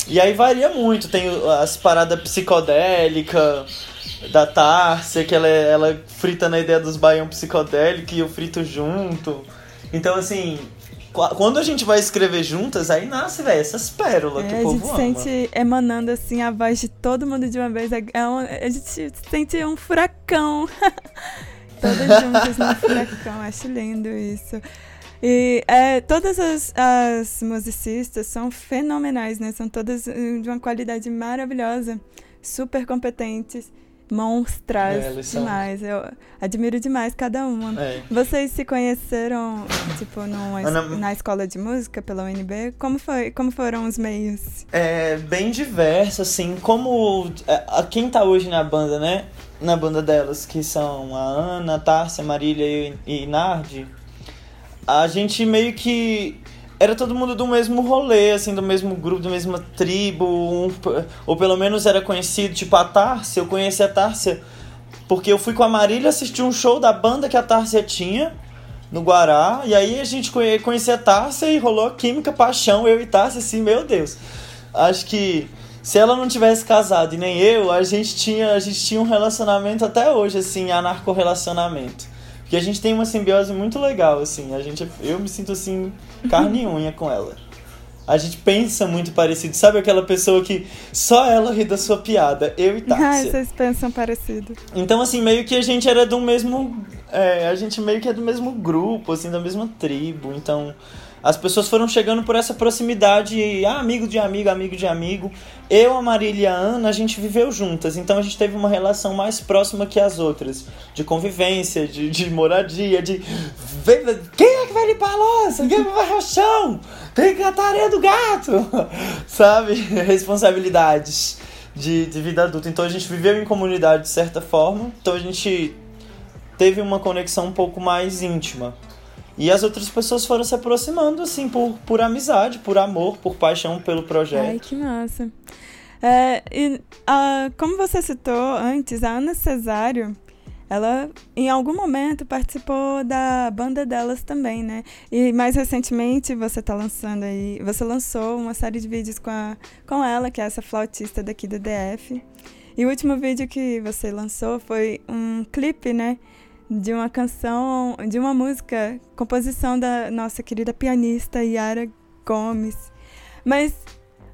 E aí varia muito, tem as paradas psicodélica da Tárcia, que ela, ela frita na ideia dos baião psicodélico e eu frito junto. Então assim, quando a gente vai escrever juntas, aí nasce, velho, essas pérolas é, que o povo A gente ama. sente emanando, assim, a voz de todo mundo de uma vez. É, é um, a gente sente um furacão. Todas juntas no furacão, acho lindo isso. E é, todas as, as musicistas são fenomenais, né? São todas eh, de uma qualidade maravilhosa, super competentes, monstras é, demais. Eu admiro demais cada uma. É. Vocês se conheceram, tipo, numa, Ana... na escola de música pela UNB? Como, foi, como foram os meios? É bem diverso, assim. Como é, quem tá hoje na banda, né? Na banda delas, que são a Ana, a Tárcia, a Marília e, Nardi, a gente meio que era todo mundo do mesmo rolê, assim, do mesmo grupo, da mesma tribo, um, ou pelo menos era conhecido, tipo a Tárcia, eu conheci a Tárcia porque eu fui com a Marília assistir um show da banda que a Tárcia tinha no Guará, e aí a gente conhecia a Tárcia e rolou química, paixão, eu e Tárcia, assim, meu Deus. Acho que se ela não tivesse casado e nem eu, a gente tinha, a gente tinha um relacionamento até hoje, assim, anarco-relacionamento. Porque a gente tem uma simbiose muito legal, assim. A gente, eu me sinto, assim, carne e unha com ela. A gente pensa muito parecido. Sabe aquela pessoa que só ela ri da sua piada? Eu e Tássia. Ah, vocês pensam parecido. Então, assim, meio que a gente era do mesmo... É, a gente meio que é do mesmo grupo, assim, da mesma tribo. Então, As pessoas foram chegando por essa proximidade, ah, amigo de amigo, amigo de amigo. Eu, a Marília e a Ana, a gente viveu juntas, então a gente teve uma relação mais próxima que as outras. De convivência, de, de moradia, de. Quem é que vai limpar a louça? Quem vai varrer o chão? Tem que cantar a areia do gato! Sabe? Responsabilidades de, de vida adulta. Então a gente viveu em comunidade de certa forma, então a gente teve uma conexão um pouco mais íntima. E as outras pessoas foram se aproximando, assim, por, por amizade, por amor, por paixão pelo projeto. Ai, que massa. É, e, uh, como você citou antes, a Ana Cesário, ela em algum momento participou da banda delas também, né? E mais recentemente você tá lançando aí, você lançou uma série de vídeos com, a, com ela, que é essa flautista daqui do DF. E o último vídeo que você lançou foi um clipe, né? De uma canção, de uma música, composição da nossa querida pianista Yara Gomes. Mas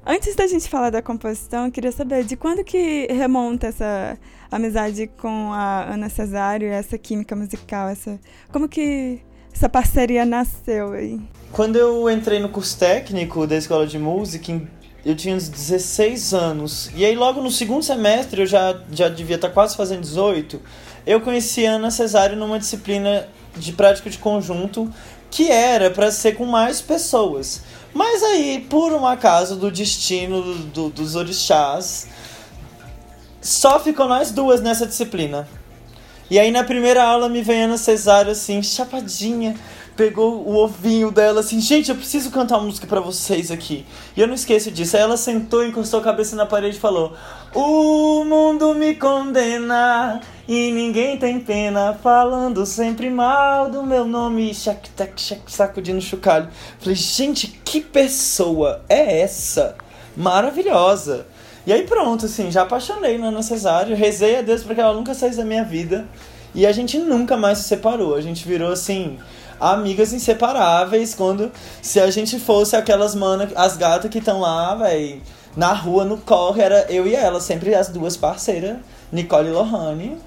antes da gente falar da composição, eu queria saber de quando que remonta essa amizade com a Ana Cesário, essa química musical, essa como que essa parceria nasceu aí? Quando eu entrei no curso técnico da escola de música, eu tinha uns 16 anos. E aí logo no segundo semestre, eu já já devia estar quase fazendo 18 eu conheci Ana Cesário numa disciplina de prática de conjunto que era para ser com mais pessoas. Mas aí, por um acaso do destino do, do, dos orixás, só ficou nós duas nessa disciplina. E aí na primeira aula me vem Ana Cesário assim, chapadinha, pegou o ovinho dela assim, gente, eu preciso cantar uma música para vocês aqui. E eu não esqueço disso. Aí ela sentou, encostou a cabeça na parede e falou: O mundo me condena e ninguém tem pena, falando sempre mal do meu nome, chac, tac, chac, sacudindo chocalho. Falei, gente, que pessoa é essa? Maravilhosa. E aí pronto, assim, já apaixonei na Ana Cesário, rezei a Deus para que ela nunca saísse da minha vida. E a gente nunca mais se separou. A gente virou assim amigas inseparáveis quando se a gente fosse aquelas manas, as gatas que estão lá, velho, na rua, no corre, era eu e ela, sempre as duas parceiras, Nicole e Lohane.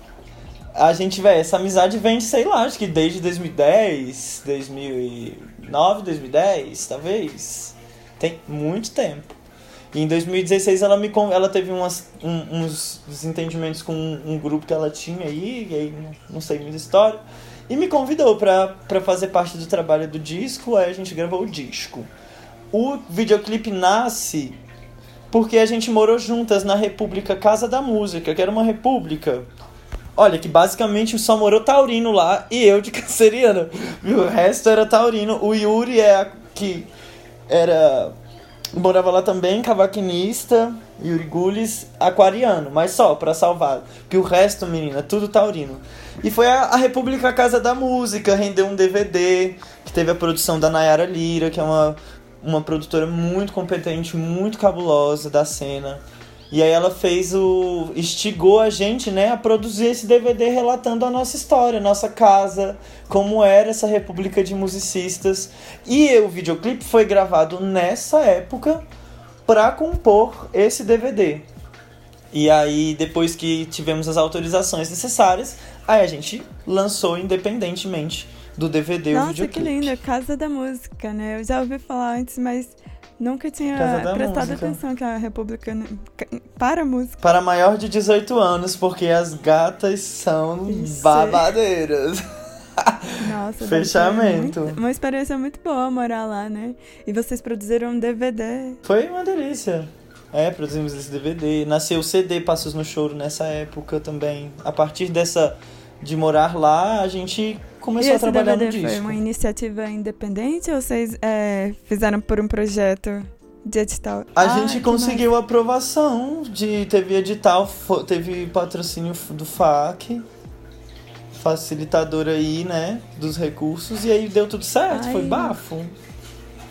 A gente, velho, essa amizade vem, sei lá, acho que desde 2010, 2009, 2010, talvez. Tem muito tempo. E em 2016 ela me ela teve umas, um, uns desentendimentos com um, um, grupo que ela tinha aí, e aí não sei muita história. E me convidou para fazer parte do trabalho do disco, aí a gente gravou o disco. O videoclipe nasce porque a gente morou juntas na República Casa da Música, que era uma república. Olha, que basicamente só morou taurino lá e eu de canceriana. O resto era taurino. O Yuri é a, que era morava lá também, cavaquinista, Yuri Gules, aquariano, mas só para salvar. Que o resto, menina, tudo taurino. E foi a, a República Casa da Música, rendeu um DVD, que teve a produção da Nayara Lira, que é uma, uma produtora muito competente, muito cabulosa da cena. E aí ela fez o. instigou a gente, né, a produzir esse DVD relatando a nossa história, nossa casa, como era essa república de musicistas. E o videoclipe foi gravado nessa época para compor esse DVD. E aí, depois que tivemos as autorizações necessárias, aí a gente lançou independentemente do DVD Nossa, o videoclipe. Nossa, que lindo, Casa da Música, né? Eu já ouvi falar antes, mas nunca tinha prestado música. atenção que a República né, para a música. Para maior de 18 anos, porque as gatas são Isso. babadeiras. Nossa, Fechamento. Muito, uma experiência muito boa morar lá, né? E vocês produziram um DVD. Foi uma delícia. É, produzimos esse DVD. Nasceu o CD Passos no Choro nessa época também. A partir dessa de morar lá, a gente começou a trabalhar DVD no disco. Foi uma iniciativa independente ou vocês é, fizeram por um projeto de edital? A ah, gente conseguiu mais. aprovação de teve edital, teve patrocínio do FAC, facilitador aí, né, dos recursos e aí deu tudo certo, Ai. foi bafo.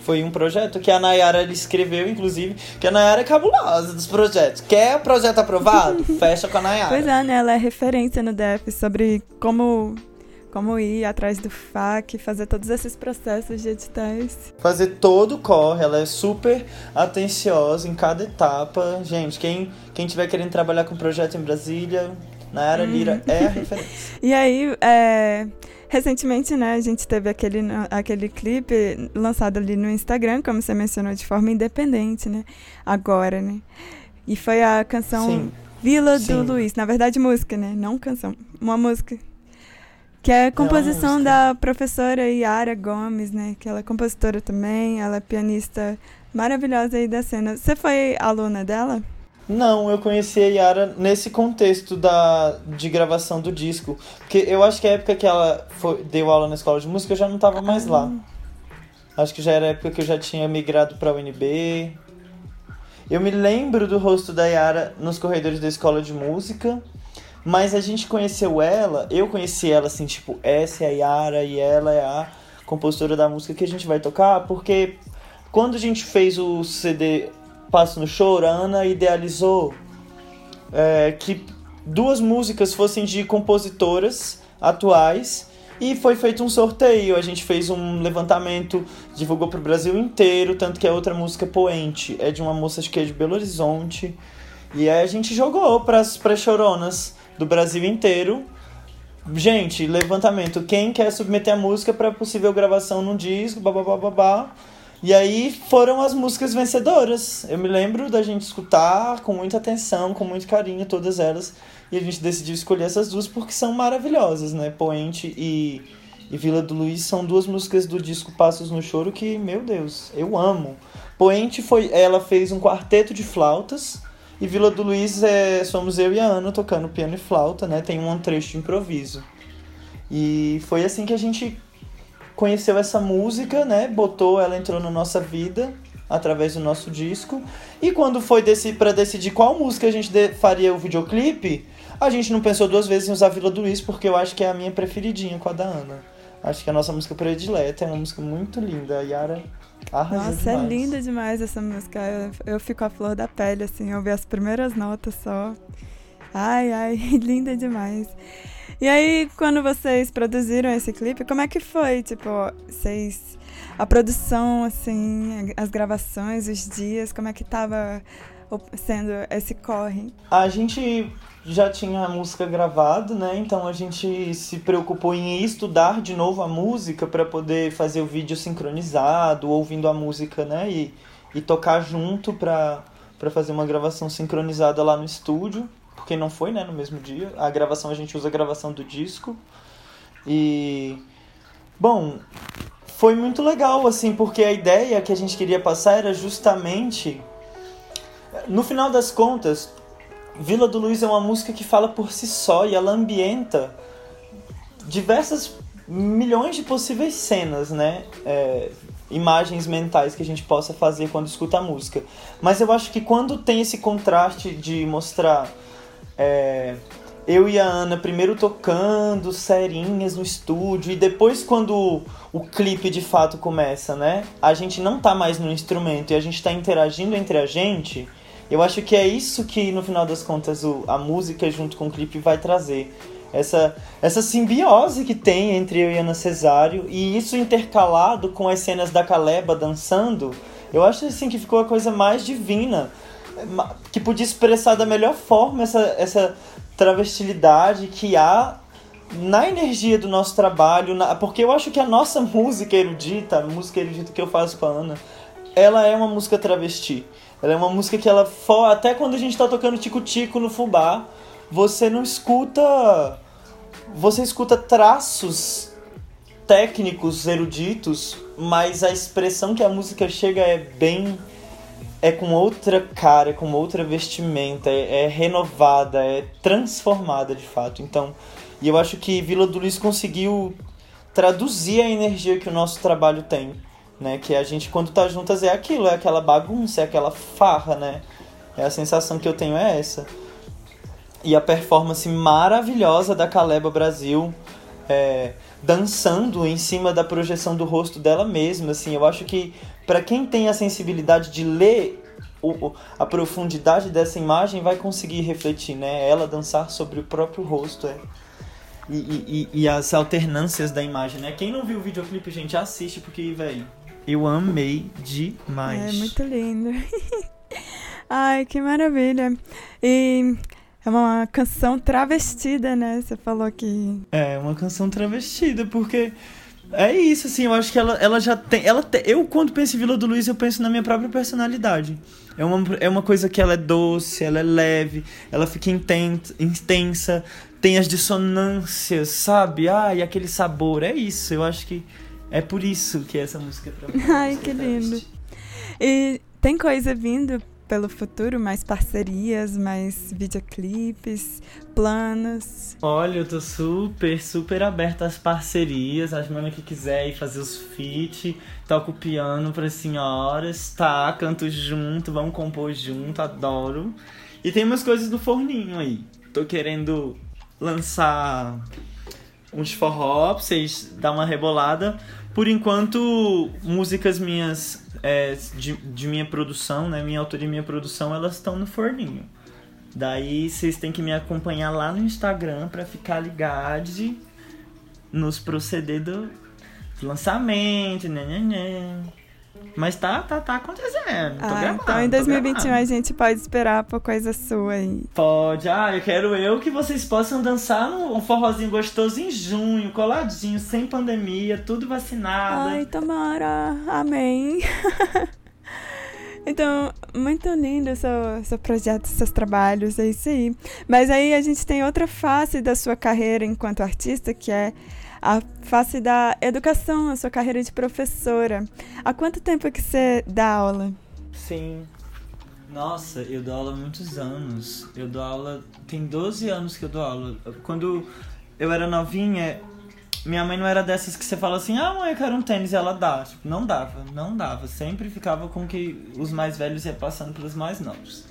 Foi um projeto que a Nayara escreveu, inclusive, que a Nayara é cabulosa dos projetos. Quer projeto aprovado? Fecha com a Nayara. Pois é, né? Ela é referência no DEF sobre como como ir atrás do FAC, fazer todos esses processos de editais. Fazer todo o corre, ela é super atenciosa em cada etapa. Gente, quem, quem tiver querendo trabalhar com projeto em Brasília, Nayara Lira é a referência. E aí, é, recentemente, né, a gente teve aquele, aquele clipe lançado ali no Instagram, como você mencionou, de forma independente, né? Agora, né? E foi a canção Sim. Vila Sim. do Luiz. Na verdade, música, né? Não canção. Uma música. Que é a composição é da professora Yara Gomes, né? Que ela é compositora também, ela é pianista maravilhosa aí da cena. Você foi aluna dela? Não, eu conheci a Yara nesse contexto da, de gravação do disco. Porque eu acho que a época que ela foi, deu aula na escola de música eu já não estava mais lá. Ah. Acho que já era a época que eu já tinha migrado para a UNB. Eu me lembro do rosto da Yara nos corredores da escola de música. Mas a gente conheceu ela, eu conheci ela assim, tipo, essa é a Yara e ela é a compositora da música que a gente vai tocar, porque quando a gente fez o CD Passo no Choro, a Ana idealizou é, que duas músicas fossem de compositoras atuais e foi feito um sorteio. A gente fez um levantamento, divulgou para o Brasil inteiro, tanto que a outra música Poente é de uma moça que é de Belo Horizonte. E aí a gente jogou para as choronas do Brasil inteiro. Gente, levantamento. Quem quer submeter a música para possível gravação num disco, babá, babá. E aí foram as músicas vencedoras. Eu me lembro da gente escutar com muita atenção, com muito carinho, todas elas. E a gente decidiu escolher essas duas porque são maravilhosas, né? Poente e, e Vila do Luiz são duas músicas do disco Passos no Choro que, meu Deus, eu amo. Poente foi. Ela fez um quarteto de flautas. E Vila do Luiz é, somos eu e a Ana tocando piano e flauta, né? Tem um trecho de improviso. E foi assim que a gente conheceu essa música, né? Botou, ela entrou na nossa vida através do nosso disco. E quando foi para decidir qual música a gente faria o videoclipe, a gente não pensou duas vezes em usar Vila do Luiz, porque eu acho que é a minha preferidinha com a da Ana. Acho que é a nossa música predileta é uma música muito linda. A Yara arrasou Nossa, é demais. é linda demais essa música. Eu, eu fico a flor da pele, assim, eu ouvi as primeiras notas só. Ai, ai, linda demais. E aí, quando vocês produziram esse clipe, como é que foi? Tipo, vocês. A produção, assim, as gravações, os dias, como é que tava sendo esse corre? A gente já tinha a música gravada, né? Então a gente se preocupou em estudar de novo a música para poder fazer o vídeo sincronizado, ouvindo a música, né? E, e tocar junto para fazer uma gravação sincronizada lá no estúdio porque não foi, né, no mesmo dia. A gravação a gente usa a gravação do disco. E bom, foi muito legal assim, porque a ideia que a gente queria passar era justamente no final das contas, Vila do Luiz é uma música que fala por si só e ela ambienta diversas milhões de possíveis cenas, né? É, imagens mentais que a gente possa fazer quando escuta a música. Mas eu acho que quando tem esse contraste de mostrar é, eu e a Ana primeiro tocando serinhas no estúdio e depois quando o clipe de fato começa, né? A gente não tá mais no instrumento e a gente tá interagindo entre a gente. Eu acho que é isso que no final das contas o, a música junto com o clipe vai trazer. Essa, essa simbiose que tem entre eu e Ana Cesário e isso intercalado com as cenas da Caleba dançando, eu acho assim que ficou a coisa mais divina que podia expressar da melhor forma essa, essa travestilidade que há na energia do nosso trabalho, na, porque eu acho que a nossa música erudita, a música erudita que eu faço com a Ana, ela é uma música travesti. Ela é uma música que ela até quando a gente está tocando tico-tico no fubá, você não escuta você escuta traços técnicos eruditos, mas a expressão que a música chega é bem é com outra cara, é com outra vestimenta, é, é, renovada, é transformada de fato. Então, e eu acho que Vila do Luiz conseguiu traduzir a energia que o nosso trabalho tem, né? Que a gente quando tá juntas é aquilo, é aquela bagunça, é aquela farra, né? É a sensação que eu tenho é essa. E a performance maravilhosa da Caleba Brasil, é, dançando em cima da projeção do rosto dela mesma, assim, eu acho que para quem tem a sensibilidade de ler a profundidade dessa imagem vai conseguir refletir, né? Ela dançar sobre o próprio rosto, é. E, e, e, as alternâncias da imagem, né? Quem não viu o videoclipe, gente, assiste, porque, velho, eu amei demais. É muito lindo. Ai, que maravilha. E É uma canção travestida, né? Você falou que. É, uma canção travestida, porque é isso, assim, eu acho que ela, ela já tem. Ela te, eu, quando penso em Vila do Luiz, eu penso na minha própria personalidade. É uma, é uma coisa que ela é doce, ela é leve, ela fica intensa, intensa tem as dissonâncias, sabe? Ai, aquele sabor. É isso, eu acho que é por isso que essa música é pra mim. Ai, que lindo. E tem coisa vindo pelo futuro, mais parcerias, mais videoclipes, planos? Olha, eu tô super, super aberta às parcerias. As manas que quiser ir fazer os feat, toco piano para senhoras, tá? Canto junto, vamos compor junto, adoro. E tem umas coisas do forninho aí. Tô querendo lançar uns forró pra vocês dar uma rebolada. Por enquanto, músicas minhas é, de, de minha produção, né? Minha autoria e minha produção, elas estão no forninho. Daí vocês têm que me acompanhar lá no Instagram para ficar ligados nos proceder do lançamento, né, né, né. Mas tá, tá, tá acontecendo. Tô ah, gravando, então em 2021 a gente pode esperar por coisa sua aí. Pode. Ah, eu quero eu que vocês possam dançar um forrozinho gostoso em junho, coladinho, sem pandemia, tudo vacinado. Ai, tomara. Amém. Então, muito lindo o seu, seu projeto, seus trabalhos, é isso aí. Mas aí a gente tem outra face da sua carreira enquanto artista, que é a face da educação, a sua carreira de professora. Há quanto tempo que você dá aula? Sim. Nossa, eu dou aula há muitos anos. Eu dou aula. Tem 12 anos que eu dou aula. Quando eu era novinha, minha mãe não era dessas que você fala assim, ah, mãe, eu quero um tênis e ela dá. Tipo, não dava, não dava. Sempre ficava com que os mais velhos iam passando pelos mais novos.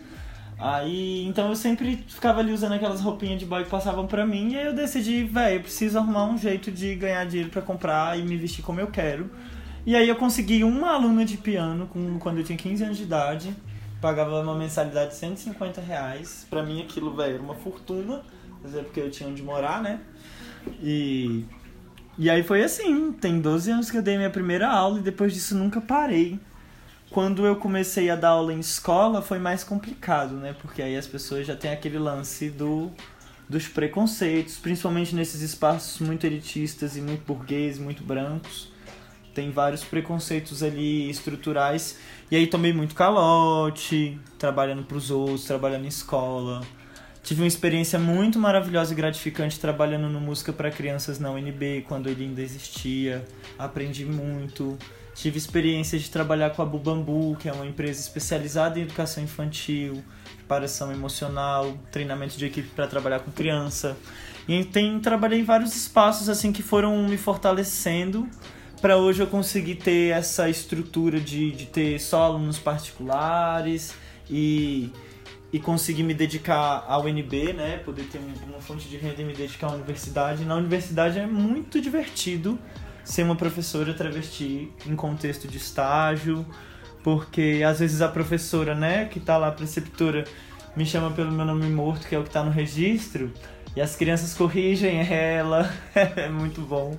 Aí, então eu sempre ficava ali usando aquelas roupinhas de boy que passavam pra mim, e aí eu decidi, velho, eu preciso arrumar um jeito de ganhar dinheiro para comprar e me vestir como eu quero. E aí eu consegui uma aluna de piano com, quando eu tinha 15 anos de idade, pagava uma mensalidade de 150 reais. Pra mim aquilo, velho, era uma fortuna, mas é porque eu tinha onde morar, né? E, e aí foi assim, tem 12 anos que eu dei minha primeira aula e depois disso nunca parei quando eu comecei a dar aula em escola foi mais complicado, né? Porque aí as pessoas já têm aquele lance do dos preconceitos, principalmente nesses espaços muito elitistas e muito burgueses, muito brancos. Tem vários preconceitos ali estruturais. E aí tomei muito calote, trabalhando para os outros, trabalhando em escola. Tive uma experiência muito maravilhosa e gratificante trabalhando no Música para Crianças na UNB, quando ele ainda existia. Aprendi muito. Tive experiência de trabalhar com a Bubambu, que é uma empresa especializada em educação infantil, preparação emocional, treinamento de equipe para trabalhar com criança. E tem, trabalhei em vários espaços assim que foram me fortalecendo para hoje eu conseguir ter essa estrutura de, de ter só alunos particulares e, e conseguir me dedicar ao UNB, né? Poder ter uma fonte de renda e me dedicar à universidade. Na universidade é muito divertido ser uma professora travesti em contexto de estágio, porque às vezes a professora, né, que tá lá, a preceptora, me chama pelo meu nome morto, que é o que tá no registro, e as crianças corrigem ela, é muito bom,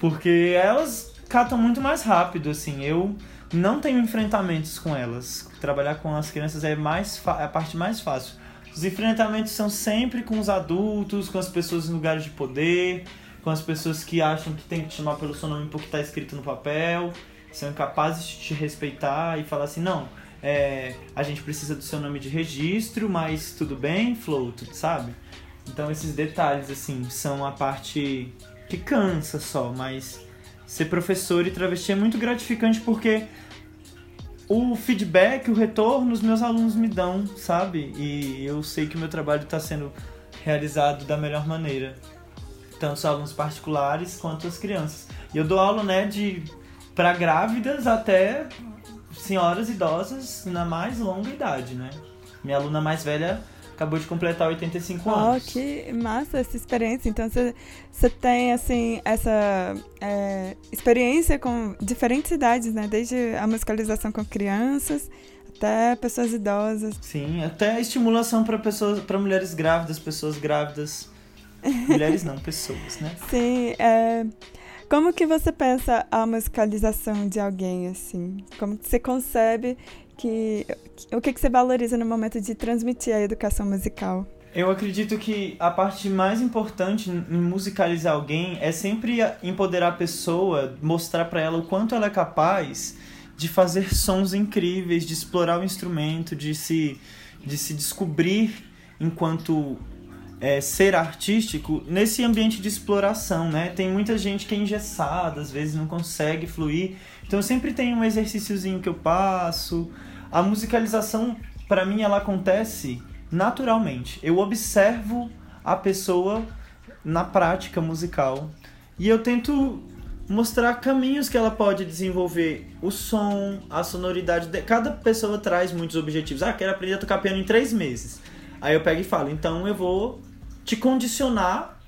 porque elas catam muito mais rápido, assim, eu não tenho enfrentamentos com elas, trabalhar com as crianças é, mais é a parte mais fácil. Os enfrentamentos são sempre com os adultos, com as pessoas em lugares de poder, com as pessoas que acham que tem que te chamar pelo seu nome porque está escrito no papel, são incapazes de te respeitar e falar assim, não, é, a gente precisa do seu nome de registro, mas tudo bem, float, sabe? Então esses detalhes, assim, são a parte que cansa só, mas ser professor e travesti é muito gratificante porque o feedback, o retorno, os meus alunos me dão, sabe? E eu sei que o meu trabalho está sendo realizado da melhor maneira tanto os alunos particulares quanto as crianças. E eu dou aula, né, de para grávidas até senhoras idosas na mais longa idade, né? Minha aluna mais velha acabou de completar 85 anos. Oh, que massa essa experiência. Então você tem assim essa é, experiência com diferentes idades, né? Desde a musicalização com crianças até pessoas idosas. Sim, até estimulação para pessoas, para mulheres grávidas, pessoas grávidas Mulheres não, pessoas, né? Sim, é... Como que você pensa a musicalização de alguém, assim? Como que você concebe que... O que, que você valoriza no momento de transmitir a educação musical? Eu acredito que a parte mais importante em musicalizar alguém é sempre empoderar a pessoa, mostrar para ela o quanto ela é capaz de fazer sons incríveis, de explorar o instrumento, de se, de se descobrir enquanto é, ser artístico nesse ambiente de exploração, né? Tem muita gente que é engessada, às vezes não consegue fluir. Então sempre tem um exercíciozinho que eu passo. A musicalização, para mim, ela acontece naturalmente. Eu observo a pessoa na prática musical e eu tento mostrar caminhos que ela pode desenvolver o som, a sonoridade. De... Cada pessoa traz muitos objetivos. Ah, quero aprender a tocar piano em três meses. Aí eu pego e falo, então eu vou te condicionar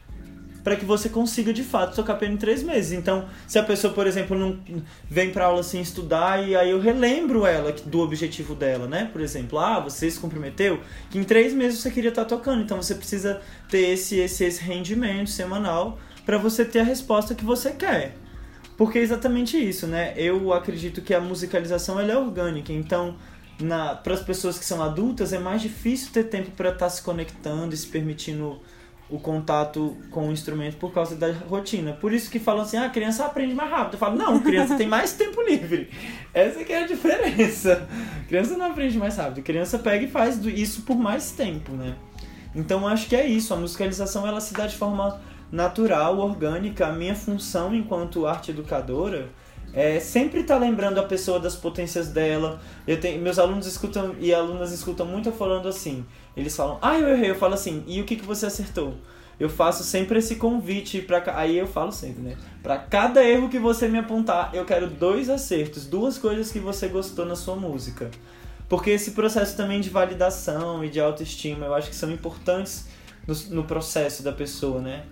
para que você consiga de fato tocar piano em três meses. Então, se a pessoa, por exemplo, não vem para aula sem estudar e aí eu relembro ela do objetivo dela, né? Por exemplo, ah, você se comprometeu que em três meses você queria estar tá tocando, então você precisa ter esse esse, esse rendimento semanal para você ter a resposta que você quer. Porque é exatamente isso, né? Eu acredito que a musicalização ela é orgânica, então para as pessoas que são adultas é mais difícil ter tempo para estar tá se conectando e se permitindo o contato com o instrumento por causa da rotina. Por isso que falam assim, ah, a criança aprende mais rápido. Eu falo, não, criança tem mais tempo livre. Essa que é a diferença. A criança não aprende mais rápido. A criança pega e faz isso por mais tempo, né? Então acho que é isso. A musicalização ela se dá de forma natural, orgânica. A minha função enquanto arte educadora é, sempre tá lembrando a pessoa das potências dela. Eu tenho, meus alunos escutam e alunas escutam muito falando assim. Eles falam, ah, eu errei. Eu falo assim, e o que, que você acertou? Eu faço sempre esse convite para aí eu falo sempre, né? Para cada erro que você me apontar, eu quero dois acertos, duas coisas que você gostou na sua música. Porque esse processo também de validação e de autoestima, eu acho que são importantes no, no processo da pessoa, né?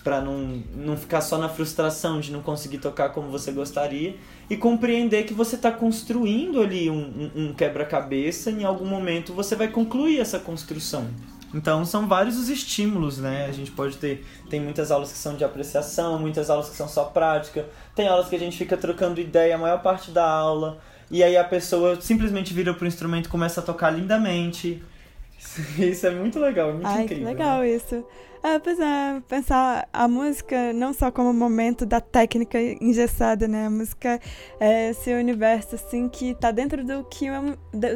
Para não, não ficar só na frustração de não conseguir tocar como você gostaria e compreender que você está construindo ali um, um, um quebra-cabeça em algum momento você vai concluir essa construção. Então são vários os estímulos, né? A gente pode ter. Tem muitas aulas que são de apreciação, muitas aulas que são só prática, tem aulas que a gente fica trocando ideia a maior parte da aula, e aí a pessoa simplesmente vira pro instrumento e começa a tocar lindamente. Isso é muito legal, é muito Ai, incrível. Que legal né? isso. É, pois é, pensar a música não só como momento da técnica engessada, né? A música é esse universo, assim, que tá dentro do que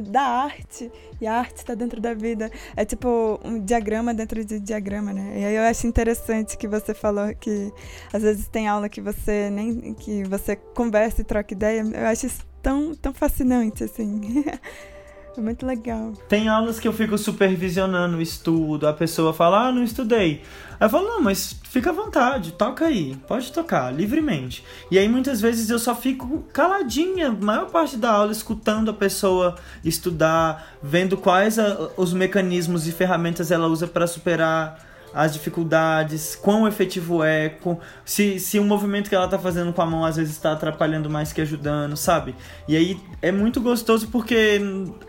da arte, e a arte tá dentro da vida. É tipo um diagrama dentro de diagrama, né? E aí eu acho interessante que você falou que às vezes tem aula que você nem que você conversa e troca ideia. Eu acho isso tão, tão fascinante, assim. É muito legal. Tem aulas que eu fico supervisionando o estudo, a pessoa fala, ah, não estudei. Aí eu falo, não, mas fica à vontade, toca aí, pode tocar, livremente. E aí muitas vezes eu só fico caladinha, a maior parte da aula, escutando a pessoa estudar, vendo quais a, os mecanismos e ferramentas ela usa para superar as dificuldades, quão efetivo é, com, se, se o movimento que ela tá fazendo com a mão às vezes está atrapalhando mais que ajudando, sabe? E aí é muito gostoso porque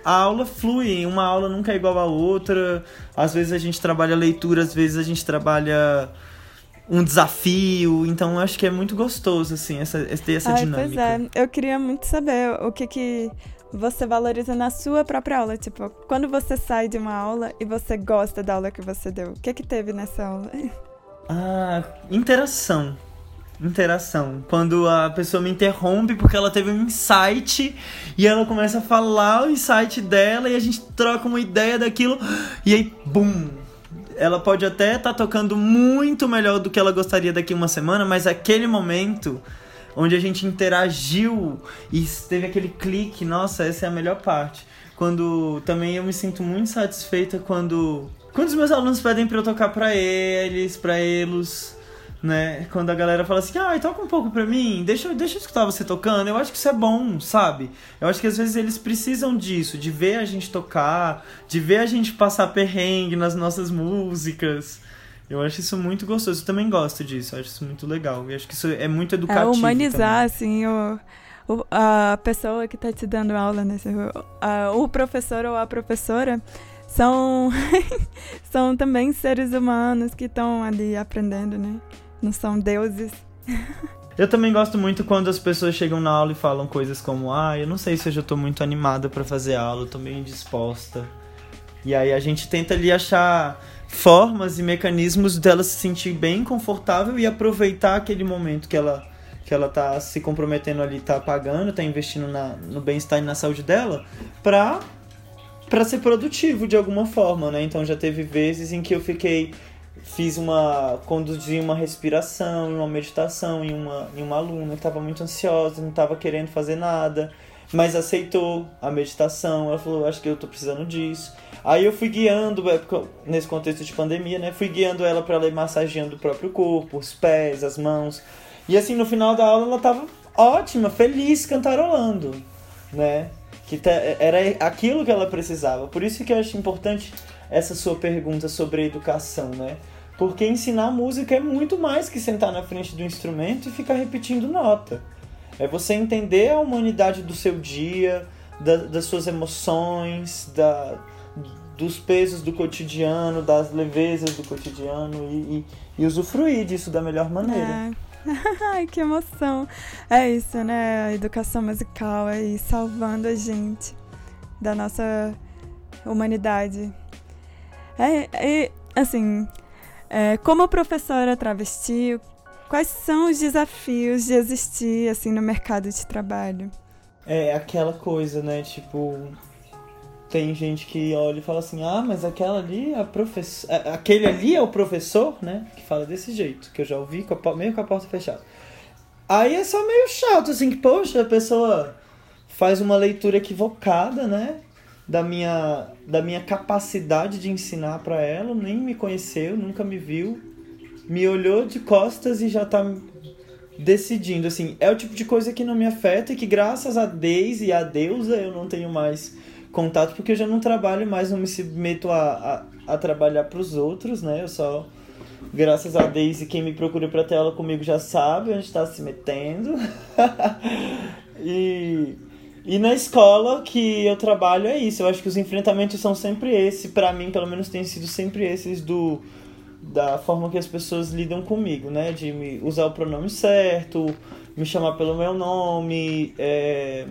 a aula flui, uma aula nunca é igual a outra. Às vezes a gente trabalha leitura, às vezes a gente trabalha um desafio, então acho que é muito gostoso assim essa ter essa Ai, dinâmica. Pois é, eu queria muito saber o que que você valoriza na sua própria aula. Tipo, quando você sai de uma aula e você gosta da aula que você deu, o que que teve nessa aula? Ah, interação. Interação. Quando a pessoa me interrompe porque ela teve um insight e ela começa a falar o insight dela e a gente troca uma ideia daquilo e aí, bum! Ela pode até estar tá tocando muito melhor do que ela gostaria daqui uma semana, mas aquele momento onde a gente interagiu e teve aquele clique. Nossa, essa é a melhor parte. Quando também eu me sinto muito satisfeita quando quando os meus alunos pedem para eu tocar para eles, para eles, né? Quando a galera fala assim: "Ah, toca um pouco para mim, deixa, deixa eu escutar você tocando". Eu acho que isso é bom, sabe? Eu acho que às vezes eles precisam disso, de ver a gente tocar, de ver a gente passar perrengue nas nossas músicas. Eu acho isso muito gostoso. Eu também gosto disso. Eu acho isso muito legal. Eu acho que isso é muito é educativo. É humanizar, também. assim, o, o, a pessoa que está te dando aula, né? O, o professor ou a professora são, são também seres humanos que estão ali aprendendo, né? Não são deuses. Eu também gosto muito quando as pessoas chegam na aula e falam coisas como: Ah, eu não sei se eu já tô muito animada para fazer aula, eu tô meio indisposta. E aí a gente tenta ali achar formas e mecanismos dela se sentir bem confortável e aproveitar aquele momento que ela que ela tá se comprometendo ali, tá pagando, tá investindo na, no bem-estar e na saúde dela, pra, pra ser produtivo de alguma forma, né? Então já teve vezes em que eu fiquei fiz uma conduzi uma respiração, uma meditação em uma em uma aluna que estava muito ansiosa, não estava querendo fazer nada, mas aceitou a meditação. Ela falou, acho que eu tô precisando disso. Aí eu fui guiando, é, nesse contexto de pandemia, né? Fui guiando ela para ela ir massageando o próprio corpo, os pés, as mãos. E assim, no final da aula ela tava ótima, feliz, cantarolando, né? Que era aquilo que ela precisava. Por isso que eu acho importante essa sua pergunta sobre educação, né? Porque ensinar música é muito mais que sentar na frente do instrumento e ficar repetindo nota. É você entender a humanidade do seu dia, da, das suas emoções, da, dos pesos do cotidiano, das levezas do cotidiano e, e, e usufruir disso da melhor maneira. É. Ai, que emoção. É isso, né? A educação musical aí salvando a gente da nossa humanidade. É, é assim, é, como professora travesti, quais são os desafios de existir assim no mercado de trabalho? É aquela coisa, né? Tipo, tem gente que olha e fala assim: ah, mas aquela ali é a professor. Aquele ali é o professor, né? Que fala desse jeito, que eu já ouvi meio com a porta fechada. Aí é só meio chato, assim, que, poxa, a pessoa faz uma leitura equivocada, né? Da minha, da minha capacidade de ensinar para ela, nem me conheceu, nunca me viu, me olhou de costas e já tá decidindo, assim. É o tipo de coisa que não me afeta e que, graças a Deus e a deusa, eu não tenho mais contato, porque eu já não trabalho mais, não me submeto a, a, a trabalhar para os outros, né? Eu só, graças a Deus, e quem me procura para ter aula comigo já sabe onde está se metendo. e, e na escola que eu trabalho é isso. Eu acho que os enfrentamentos são sempre esse, para mim, pelo menos, tem sido sempre esses do da forma que as pessoas lidam comigo, né? De me usar o pronome certo, me chamar pelo meu nome, é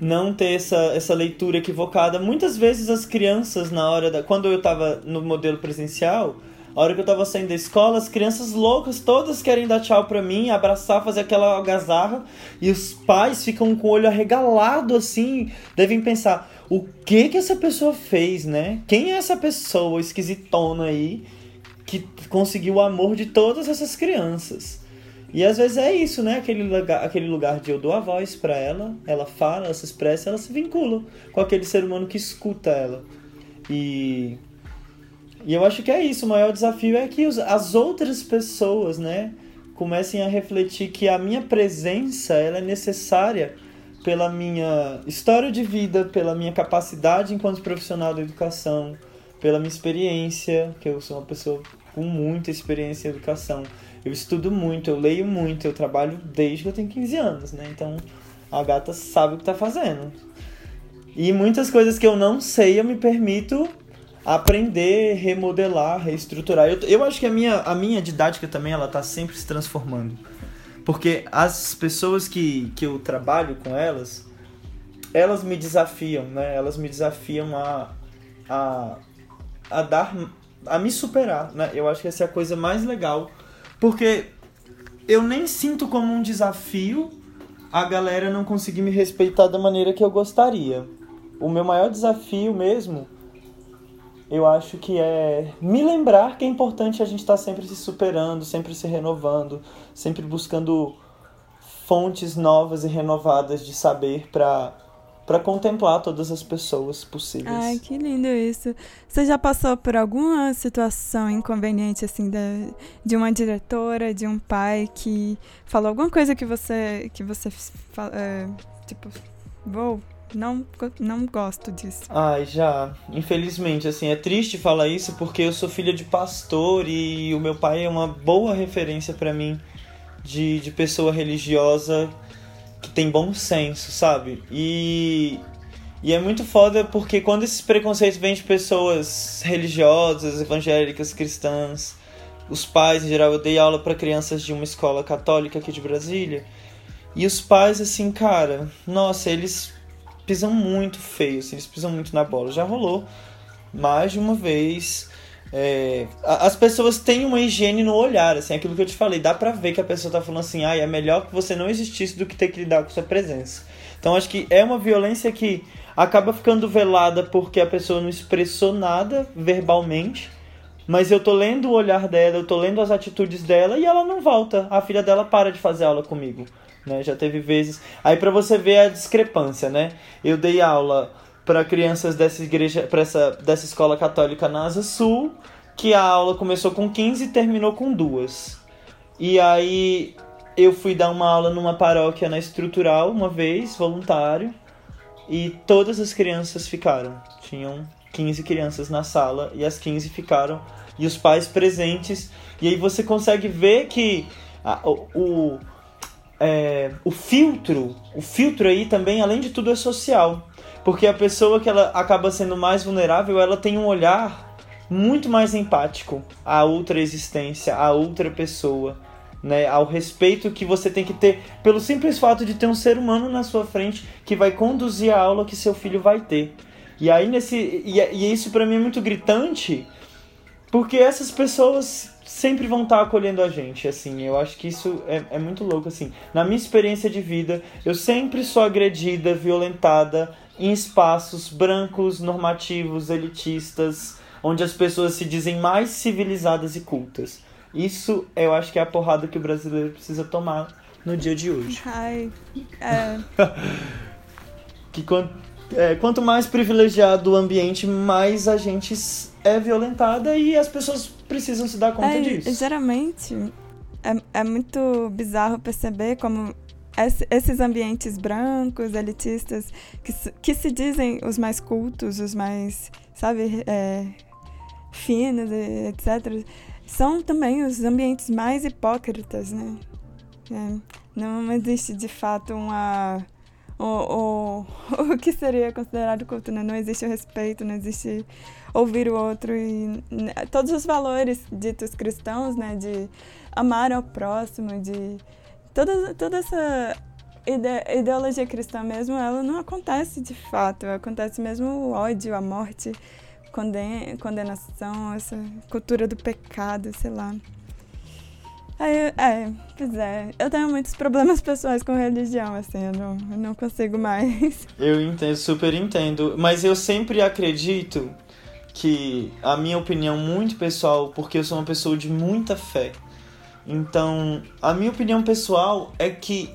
não ter essa, essa leitura equivocada. Muitas vezes as crianças, na hora da. Quando eu estava no modelo presencial, a hora que eu estava saindo da escola, as crianças loucas todas querem dar tchau pra mim, abraçar, fazer aquela algazarra, e os pais ficam com o olho arregalado assim, devem pensar: o que que essa pessoa fez, né? Quem é essa pessoa esquisitona aí que conseguiu o amor de todas essas crianças? E às vezes é isso, né? Aquele lugar, aquele lugar de eu dou a voz para ela, ela fala, ela se expressa, ela se vincula com aquele ser humano que escuta ela. E, e eu acho que é isso. O maior desafio é que os, as outras pessoas, né, comecem a refletir que a minha presença ela é necessária pela minha história de vida, pela minha capacidade enquanto profissional da educação, pela minha experiência, que eu sou uma pessoa com muita experiência em educação eu estudo muito, eu leio muito, eu trabalho desde que eu tenho 15 anos, né? Então a gata sabe o que tá fazendo. E muitas coisas que eu não sei eu me permito aprender, remodelar, reestruturar. Eu, eu acho que a minha, a minha didática também ela tá sempre se transformando. Porque as pessoas que, que eu trabalho com elas, elas me desafiam, né? Elas me desafiam a, a, a dar a me superar, né? Eu acho que essa é a coisa mais legal porque eu nem sinto como um desafio a galera não conseguir me respeitar da maneira que eu gostaria. O meu maior desafio mesmo, eu acho que é me lembrar que é importante a gente estar tá sempre se superando, sempre se renovando, sempre buscando fontes novas e renovadas de saber para para contemplar todas as pessoas possíveis. Ai, que lindo isso. Você já passou por alguma situação inconveniente assim da, de uma diretora, de um pai que falou alguma coisa que você que você é, tipo, vou não, não gosto disso. Ai, já. Infelizmente, assim, é triste falar isso porque eu sou filha de pastor e o meu pai é uma boa referência para mim de, de pessoa religiosa que tem bom senso, sabe? E, e é muito foda porque quando esses preconceitos vêm de pessoas religiosas, evangélicas, cristãs, os pais em geral, eu dei aula para crianças de uma escola católica aqui de Brasília. E os pais, assim, cara, nossa, eles pisam muito feio, assim, eles pisam muito na bola. Já rolou mais de uma vez. É, as pessoas têm uma higiene no olhar, assim, aquilo que eu te falei, dá pra ver que a pessoa tá falando assim, ah, é melhor que você não existisse do que ter que lidar com sua presença. Então acho que é uma violência que acaba ficando velada porque a pessoa não expressou nada verbalmente, mas eu tô lendo o olhar dela, eu tô lendo as atitudes dela e ela não volta. A filha dela para de fazer aula comigo, né? Já teve vezes. Aí para você ver a discrepância, né? Eu dei aula para crianças dessa igreja, para essa dessa escola católica na Asa Sul, que a aula começou com 15 e terminou com duas. E aí eu fui dar uma aula numa paróquia na estrutural uma vez, voluntário, e todas as crianças ficaram. Tinham 15 crianças na sala e as 15 ficaram e os pais presentes. E aí você consegue ver que a, o, é, o filtro, o filtro aí também, além de tudo, é social. Porque a pessoa que ela acaba sendo mais vulnerável, ela tem um olhar muito mais empático à outra existência, à outra pessoa. Né, ao respeito que você tem que ter pelo simples fato de ter um ser humano na sua frente que vai conduzir a aula que seu filho vai ter. E aí nesse e, e isso para mim é muito gritante, porque essas pessoas sempre vão estar tá acolhendo a gente, assim. Eu acho que isso é, é muito louco, assim. Na minha experiência de vida, eu sempre sou agredida, violentada em espaços brancos, normativos, elitistas, onde as pessoas se dizem mais civilizadas e cultas. Isso eu acho que é a porrada que o brasileiro precisa tomar no dia de hoje. Ai, é. que quando é, quanto mais privilegiado o ambiente, mais a gente é violentada e as pessoas precisam se dar conta é, disso. Geralmente, é, é muito bizarro perceber como esses ambientes brancos, elitistas, que, que se dizem os mais cultos, os mais, sabe, é, finos, etc., são também os ambientes mais hipócritas, né? É, não existe de fato uma o, o, o que seria considerado culto, né? Não existe o respeito, não existe ouvir o outro e né, todos os valores ditos cristãos, né? De amar ao próximo, de toda, toda essa ide, ideologia cristã mesmo, ela não acontece de fato, acontece mesmo o ódio, a morte, conden, condenação, essa cultura do pecado, sei lá. É, é, pois é. Eu tenho muitos problemas pessoais com religião, assim, eu não, eu não consigo mais. Eu entendo, super entendo. Mas eu sempre acredito que a minha opinião muito pessoal, porque eu sou uma pessoa de muita fé. Então, a minha opinião pessoal é que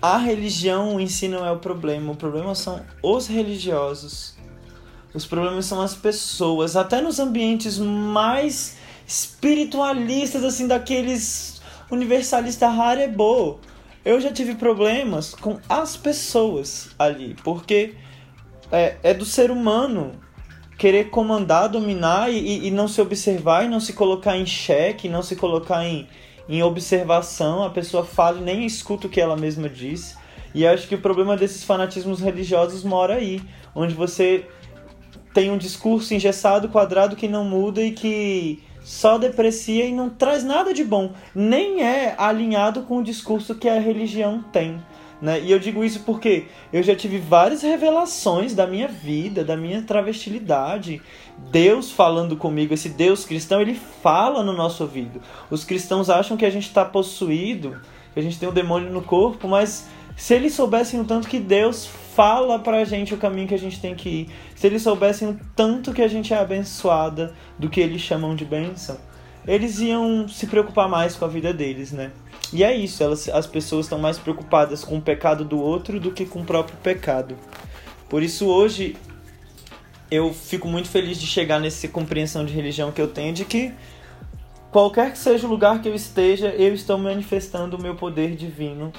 a religião em si não é o problema. O problema são os religiosos. Os problemas são as pessoas. Até nos ambientes mais espiritualistas, assim, daqueles universalistas harebo. Eu já tive problemas com as pessoas ali, porque é, é do ser humano querer comandar, dominar e, e não se observar e não se colocar em xeque, não se colocar em, em observação, a pessoa fala e nem escuta o que ela mesma diz. E acho que o problema desses fanatismos religiosos mora aí, onde você tem um discurso engessado, quadrado, que não muda e que só deprecia e não traz nada de bom, nem é alinhado com o discurso que a religião tem. Né? E eu digo isso porque eu já tive várias revelações da minha vida, da minha travestilidade. Deus falando comigo, esse Deus cristão, ele fala no nosso ouvido. Os cristãos acham que a gente está possuído, que a gente tem um demônio no corpo, mas se eles soubessem o tanto que Deus fala pra gente o caminho que a gente tem que ir, se eles soubessem o tanto que a gente é abençoada do que eles chamam de bênção, eles iam se preocupar mais com a vida deles, né? E é isso, elas, as pessoas estão mais preocupadas com o pecado do outro do que com o próprio pecado. Por isso hoje eu fico muito feliz de chegar nessa compreensão de religião que eu tenho de que qualquer que seja o lugar que eu esteja, eu estou manifestando o meu poder divino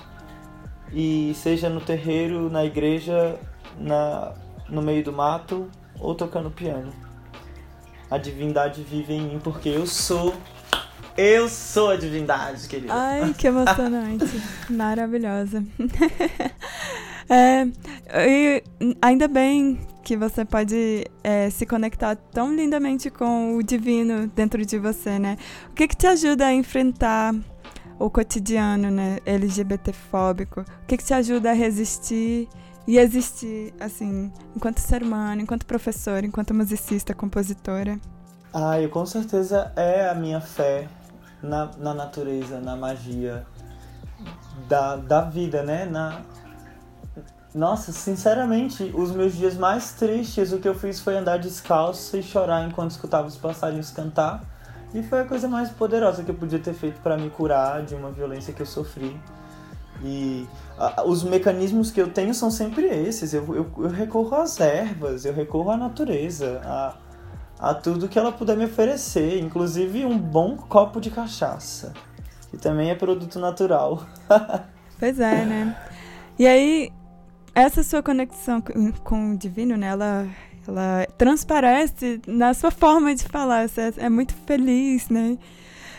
e seja no terreiro, na igreja, na, no meio do mato ou tocando piano. A divindade vive em mim porque eu sou. Eu sou a divindade, querida. Ai, que emocionante. Maravilhosa. é, e ainda bem que você pode é, se conectar tão lindamente com o divino dentro de você, né? O que, que te ajuda a enfrentar o cotidiano né, LGBTfóbico? O que, que te ajuda a resistir e existir, assim, enquanto ser humano, enquanto professora, enquanto musicista, compositora? Ah, eu com certeza é a minha fé na, na natureza, na magia da, da vida, né? Na, nossa, sinceramente, os meus dias mais tristes, o que eu fiz foi andar descalço e chorar enquanto escutava os passarinhos cantar. E foi a coisa mais poderosa que eu podia ter feito para me curar de uma violência que eu sofri. E a, os mecanismos que eu tenho são sempre esses. Eu, eu, eu, recorro às ervas, eu recorro à natureza, a, a tudo que ela puder me oferecer, inclusive um bom copo de cachaça, que também é produto natural. pois é, né? E aí, essa sua conexão com o divino, né? Ela, ela transparece na sua forma de falar. Você é muito feliz, né?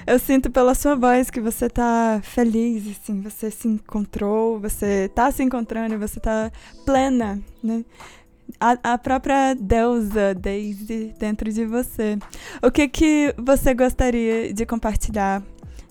Eu sinto pela sua voz que você tá feliz, assim, você se encontrou, você tá se encontrando, você tá plena, né? A, a própria deusa Daisy dentro de você. O que que você gostaria de compartilhar,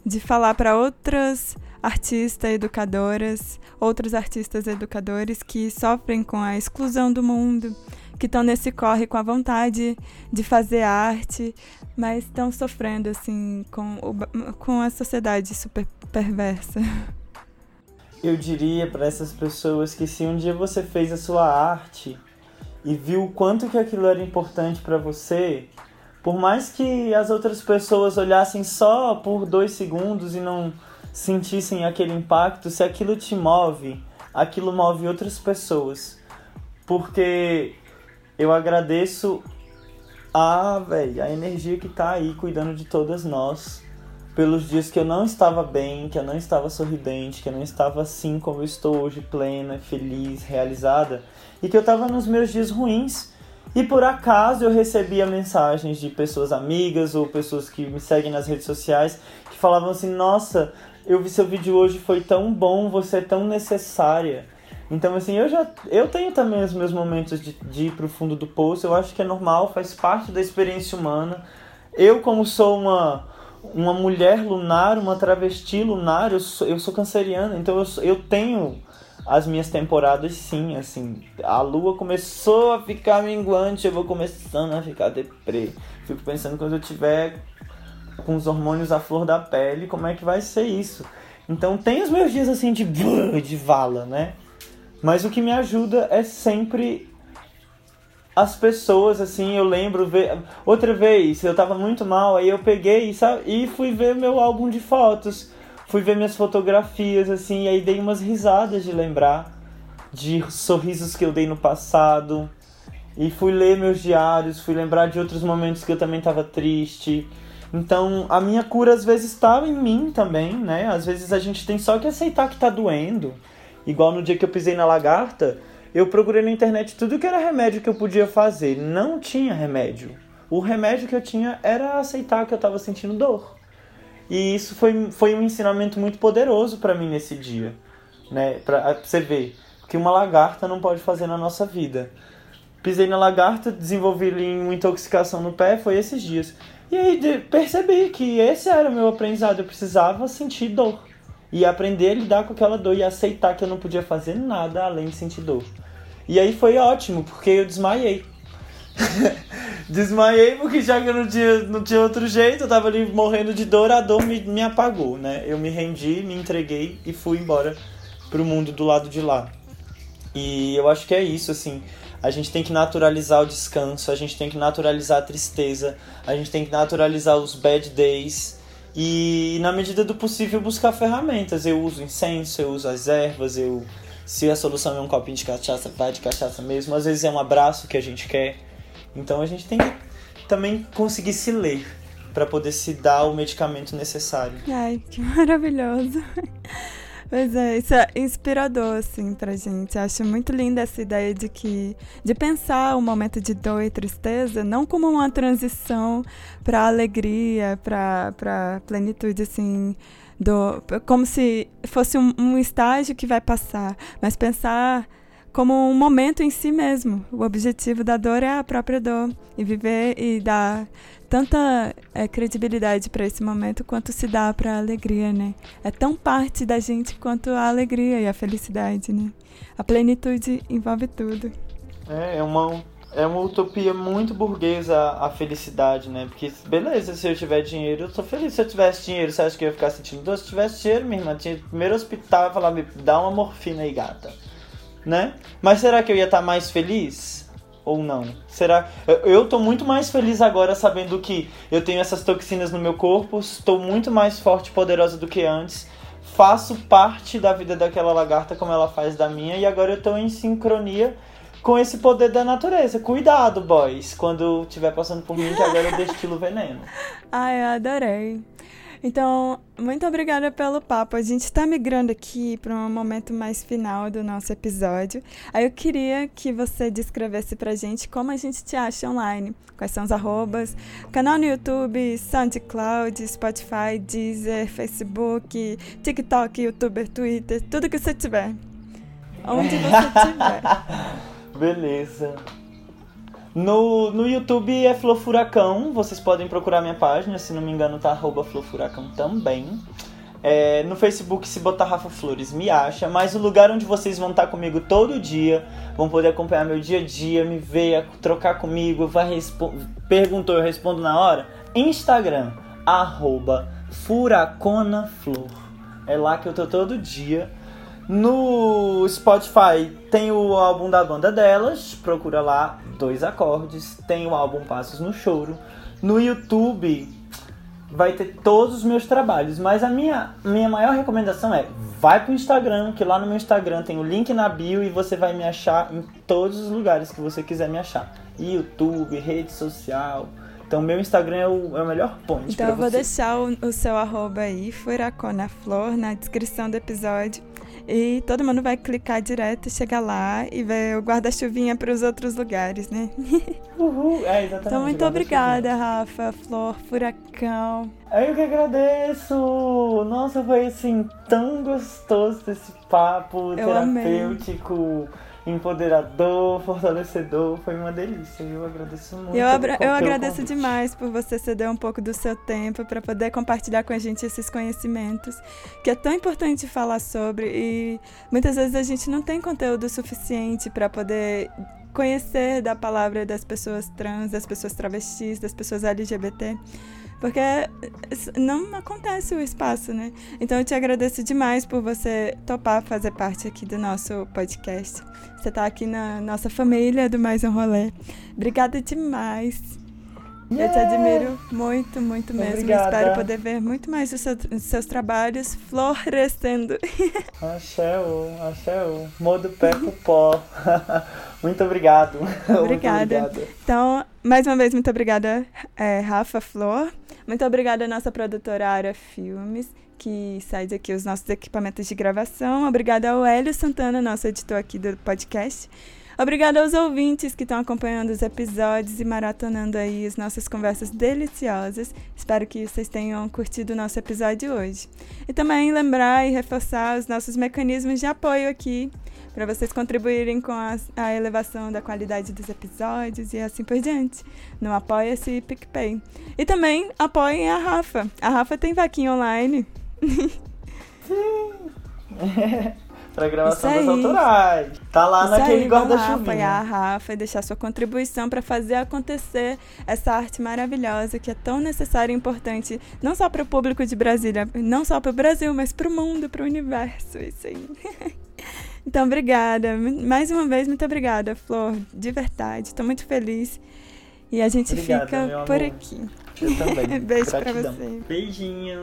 de falar para outras artistas educadoras, outros artistas educadores que sofrem com a exclusão do mundo, que estão nesse corre com a vontade de fazer arte, mas estão sofrendo assim com, o, com a sociedade super perversa. Eu diria para essas pessoas que se um dia você fez a sua arte e viu o quanto que aquilo era importante para você, por mais que as outras pessoas olhassem só por dois segundos e não sentissem aquele impacto, se aquilo te move, aquilo move outras pessoas. Porque eu agradeço a, véio, a energia que tá aí cuidando de todas nós. Pelos dias que eu não estava bem, que eu não estava sorridente, que eu não estava assim como eu estou hoje, plena, feliz, realizada, e que eu estava nos meus dias ruins. E por acaso eu recebia mensagens de pessoas amigas ou pessoas que me seguem nas redes sociais que falavam assim: Nossa, eu vi seu vídeo hoje, foi tão bom, você é tão necessária. Então, assim, eu já eu tenho também os meus momentos de, de ir pro fundo do poço, eu acho que é normal, faz parte da experiência humana. Eu, como sou uma, uma mulher lunar, uma travesti lunar, eu sou, eu sou canceriana, então eu, eu tenho as minhas temporadas sim, assim. A lua começou a ficar minguante, eu vou começando a ficar deprê. Fico pensando quando eu tiver com os hormônios à flor da pele, como é que vai ser isso? Então tem os meus dias assim de de vala, né? Mas o que me ajuda é sempre as pessoas, assim, eu lembro ver. Outra vez, eu tava muito mal, aí eu peguei sabe, e fui ver meu álbum de fotos. Fui ver minhas fotografias, assim, e aí dei umas risadas de lembrar de sorrisos que eu dei no passado. E fui ler meus diários, fui lembrar de outros momentos que eu também tava triste. Então, a minha cura às vezes estava em mim também, né? Às vezes a gente tem só que aceitar que tá doendo. Igual no dia que eu pisei na lagarta, eu procurei na internet tudo que era remédio que eu podia fazer. Não tinha remédio. O remédio que eu tinha era aceitar que eu estava sentindo dor. E isso foi, foi um ensinamento muito poderoso para mim nesse dia. Né? Pra, você ver que uma lagarta não pode fazer na nossa vida. Pisei na lagarta, desenvolvi uma intoxicação no pé, foi esses dias. E aí percebi que esse era o meu aprendizado. Eu precisava sentir dor e aprender a lidar com aquela dor e aceitar que eu não podia fazer nada além de sentir dor. E aí foi ótimo, porque eu desmaiei. desmaiei porque já que eu não tinha, não tinha outro jeito, eu tava ali morrendo de dor, a dor me, me apagou, né? Eu me rendi, me entreguei e fui embora pro mundo do lado de lá. E eu acho que é isso, assim. A gente tem que naturalizar o descanso, a gente tem que naturalizar a tristeza, a gente tem que naturalizar os bad days e, na medida do possível, buscar ferramentas. Eu uso incenso, eu uso as ervas, eu. Se a solução é um copinho de cachaça, vai de cachaça mesmo. Às vezes é um abraço que a gente quer. Então a gente tem que também conseguir se ler para poder se dar o medicamento necessário. Ai, que maravilhoso. Pois é, isso é inspirador, assim, pra gente. Acho muito linda essa ideia de que de pensar o momento de dor e tristeza não como uma transição para alegria, para plenitude, assim, do, como se fosse um, um estágio que vai passar, mas pensar como um momento em si mesmo. O objetivo da dor é a própria dor e viver e dar tanta é, credibilidade para esse momento quanto se dá para a alegria, né? É tão parte da gente quanto a alegria e a felicidade, né? A plenitude envolve tudo. É, é uma é uma utopia muito burguesa a felicidade, né? Porque, beleza, se eu tiver dinheiro, eu sou feliz. Se eu tivesse dinheiro, você acha que eu ia ficar sentindo dor? Se eu tivesse dinheiro, minha irmã, tinha primeiro hospital e falar, me dá uma morfina aí, gata. Né? Mas será que eu ia estar mais feliz? Ou não? Será? Eu tô muito mais feliz agora sabendo que eu tenho essas toxinas no meu corpo, estou muito mais forte e poderosa do que antes. Faço parte da vida daquela lagarta como ela faz da minha e agora eu tô em sincronia com esse poder da natureza. Cuidado, boys, quando estiver passando por mim, que agora eu destilo veneno. Ai, eu adorei. Então, muito obrigada pelo papo. A gente está migrando aqui para um momento mais final do nosso episódio. Aí eu queria que você descrevesse para a gente como a gente te acha online. Quais são os arrobas, canal no YouTube, SoundCloud, Spotify, Deezer, Facebook, TikTok, YouTuber, Twitter, tudo que você tiver. Onde você tiver. Beleza. No, no YouTube é Flor Furacão, vocês podem procurar minha página, se não me engano tá arroba Flor Furacão também. É, no Facebook, se botar Rafa Flores, me acha. Mas o lugar onde vocês vão estar comigo todo dia, vão poder acompanhar meu dia a dia, me ver, trocar comigo, vai perguntou, eu respondo na hora. Instagram, arroba Furaconaflor. É lá que eu tô todo dia. No Spotify tem o álbum da banda delas, procura lá, dois acordes. Tem o álbum Passos no Choro. No YouTube vai ter todos os meus trabalhos, mas a minha, minha maior recomendação é vai pro Instagram, que lá no meu Instagram tem o link na bio e você vai me achar em todos os lugares que você quiser me achar. YouTube, rede social. Então, meu Instagram é o, é o melhor ponto. Então, eu vou você. deixar o, o seu arroba aí, Furacona Flor, na descrição do episódio. E todo mundo vai clicar direto, chegar lá e ver o guarda-chuvinha para os outros lugares, né? Uhul, é exatamente. Então, muito obrigada, Rafa, Flor, Furacão. Eu que agradeço! Nossa, foi assim, tão gostoso esse papo Eu terapêutico. Amei empoderador, fortalecedor, foi uma delícia. Eu agradeço muito. Eu, eu agradeço convite. demais por você ceder um pouco do seu tempo para poder compartilhar com a gente esses conhecimentos, que é tão importante falar sobre e muitas vezes a gente não tem conteúdo suficiente para poder conhecer da palavra das pessoas trans, das pessoas travestis, das pessoas LGBT. Porque não acontece o espaço, né? Então eu te agradeço demais por você topar fazer parte aqui do nosso podcast. Você tá aqui na nossa família do Mais um Rolê. Obrigada demais. Yeah. Eu te admiro muito, muito mesmo. Obrigada. Espero poder ver muito mais dos seus, trabalhos florescendo. Axé, o, axé, o. Modo pé pro pó. muito obrigado. Obrigada. Muito então, mais uma vez, muito obrigada, é, Rafa Flor. Muito obrigada à nossa produtora Ara Filmes, que sai aqui os nossos equipamentos de gravação. Obrigada ao Hélio Santana, nosso editor aqui do podcast. Obrigada aos ouvintes que estão acompanhando os episódios e maratonando aí as nossas conversas deliciosas. Espero que vocês tenham curtido o nosso episódio hoje. E também lembrar e reforçar os nossos mecanismos de apoio aqui para vocês contribuírem com a, a, elevação da qualidade dos episódios e assim por diante. No Apoia-se e PicPay. E também apoiem a Rafa. A Rafa tem vaquinha online. Sim. pra gravação das autorais. Tá lá Isso naquele guarda-chuvinha. apoiar a Rafa e deixar sua contribuição para fazer acontecer essa arte maravilhosa que é tão necessária e importante, não só para o público de Brasília, não só para o Brasil, mas para o mundo, para o universo. Isso aí. Então, obrigada. Mais uma vez, muito obrigada, Flor. De verdade. Estou muito feliz. E a gente Obrigada, fica por aqui. Eu também. Beijo para você. Beijinho.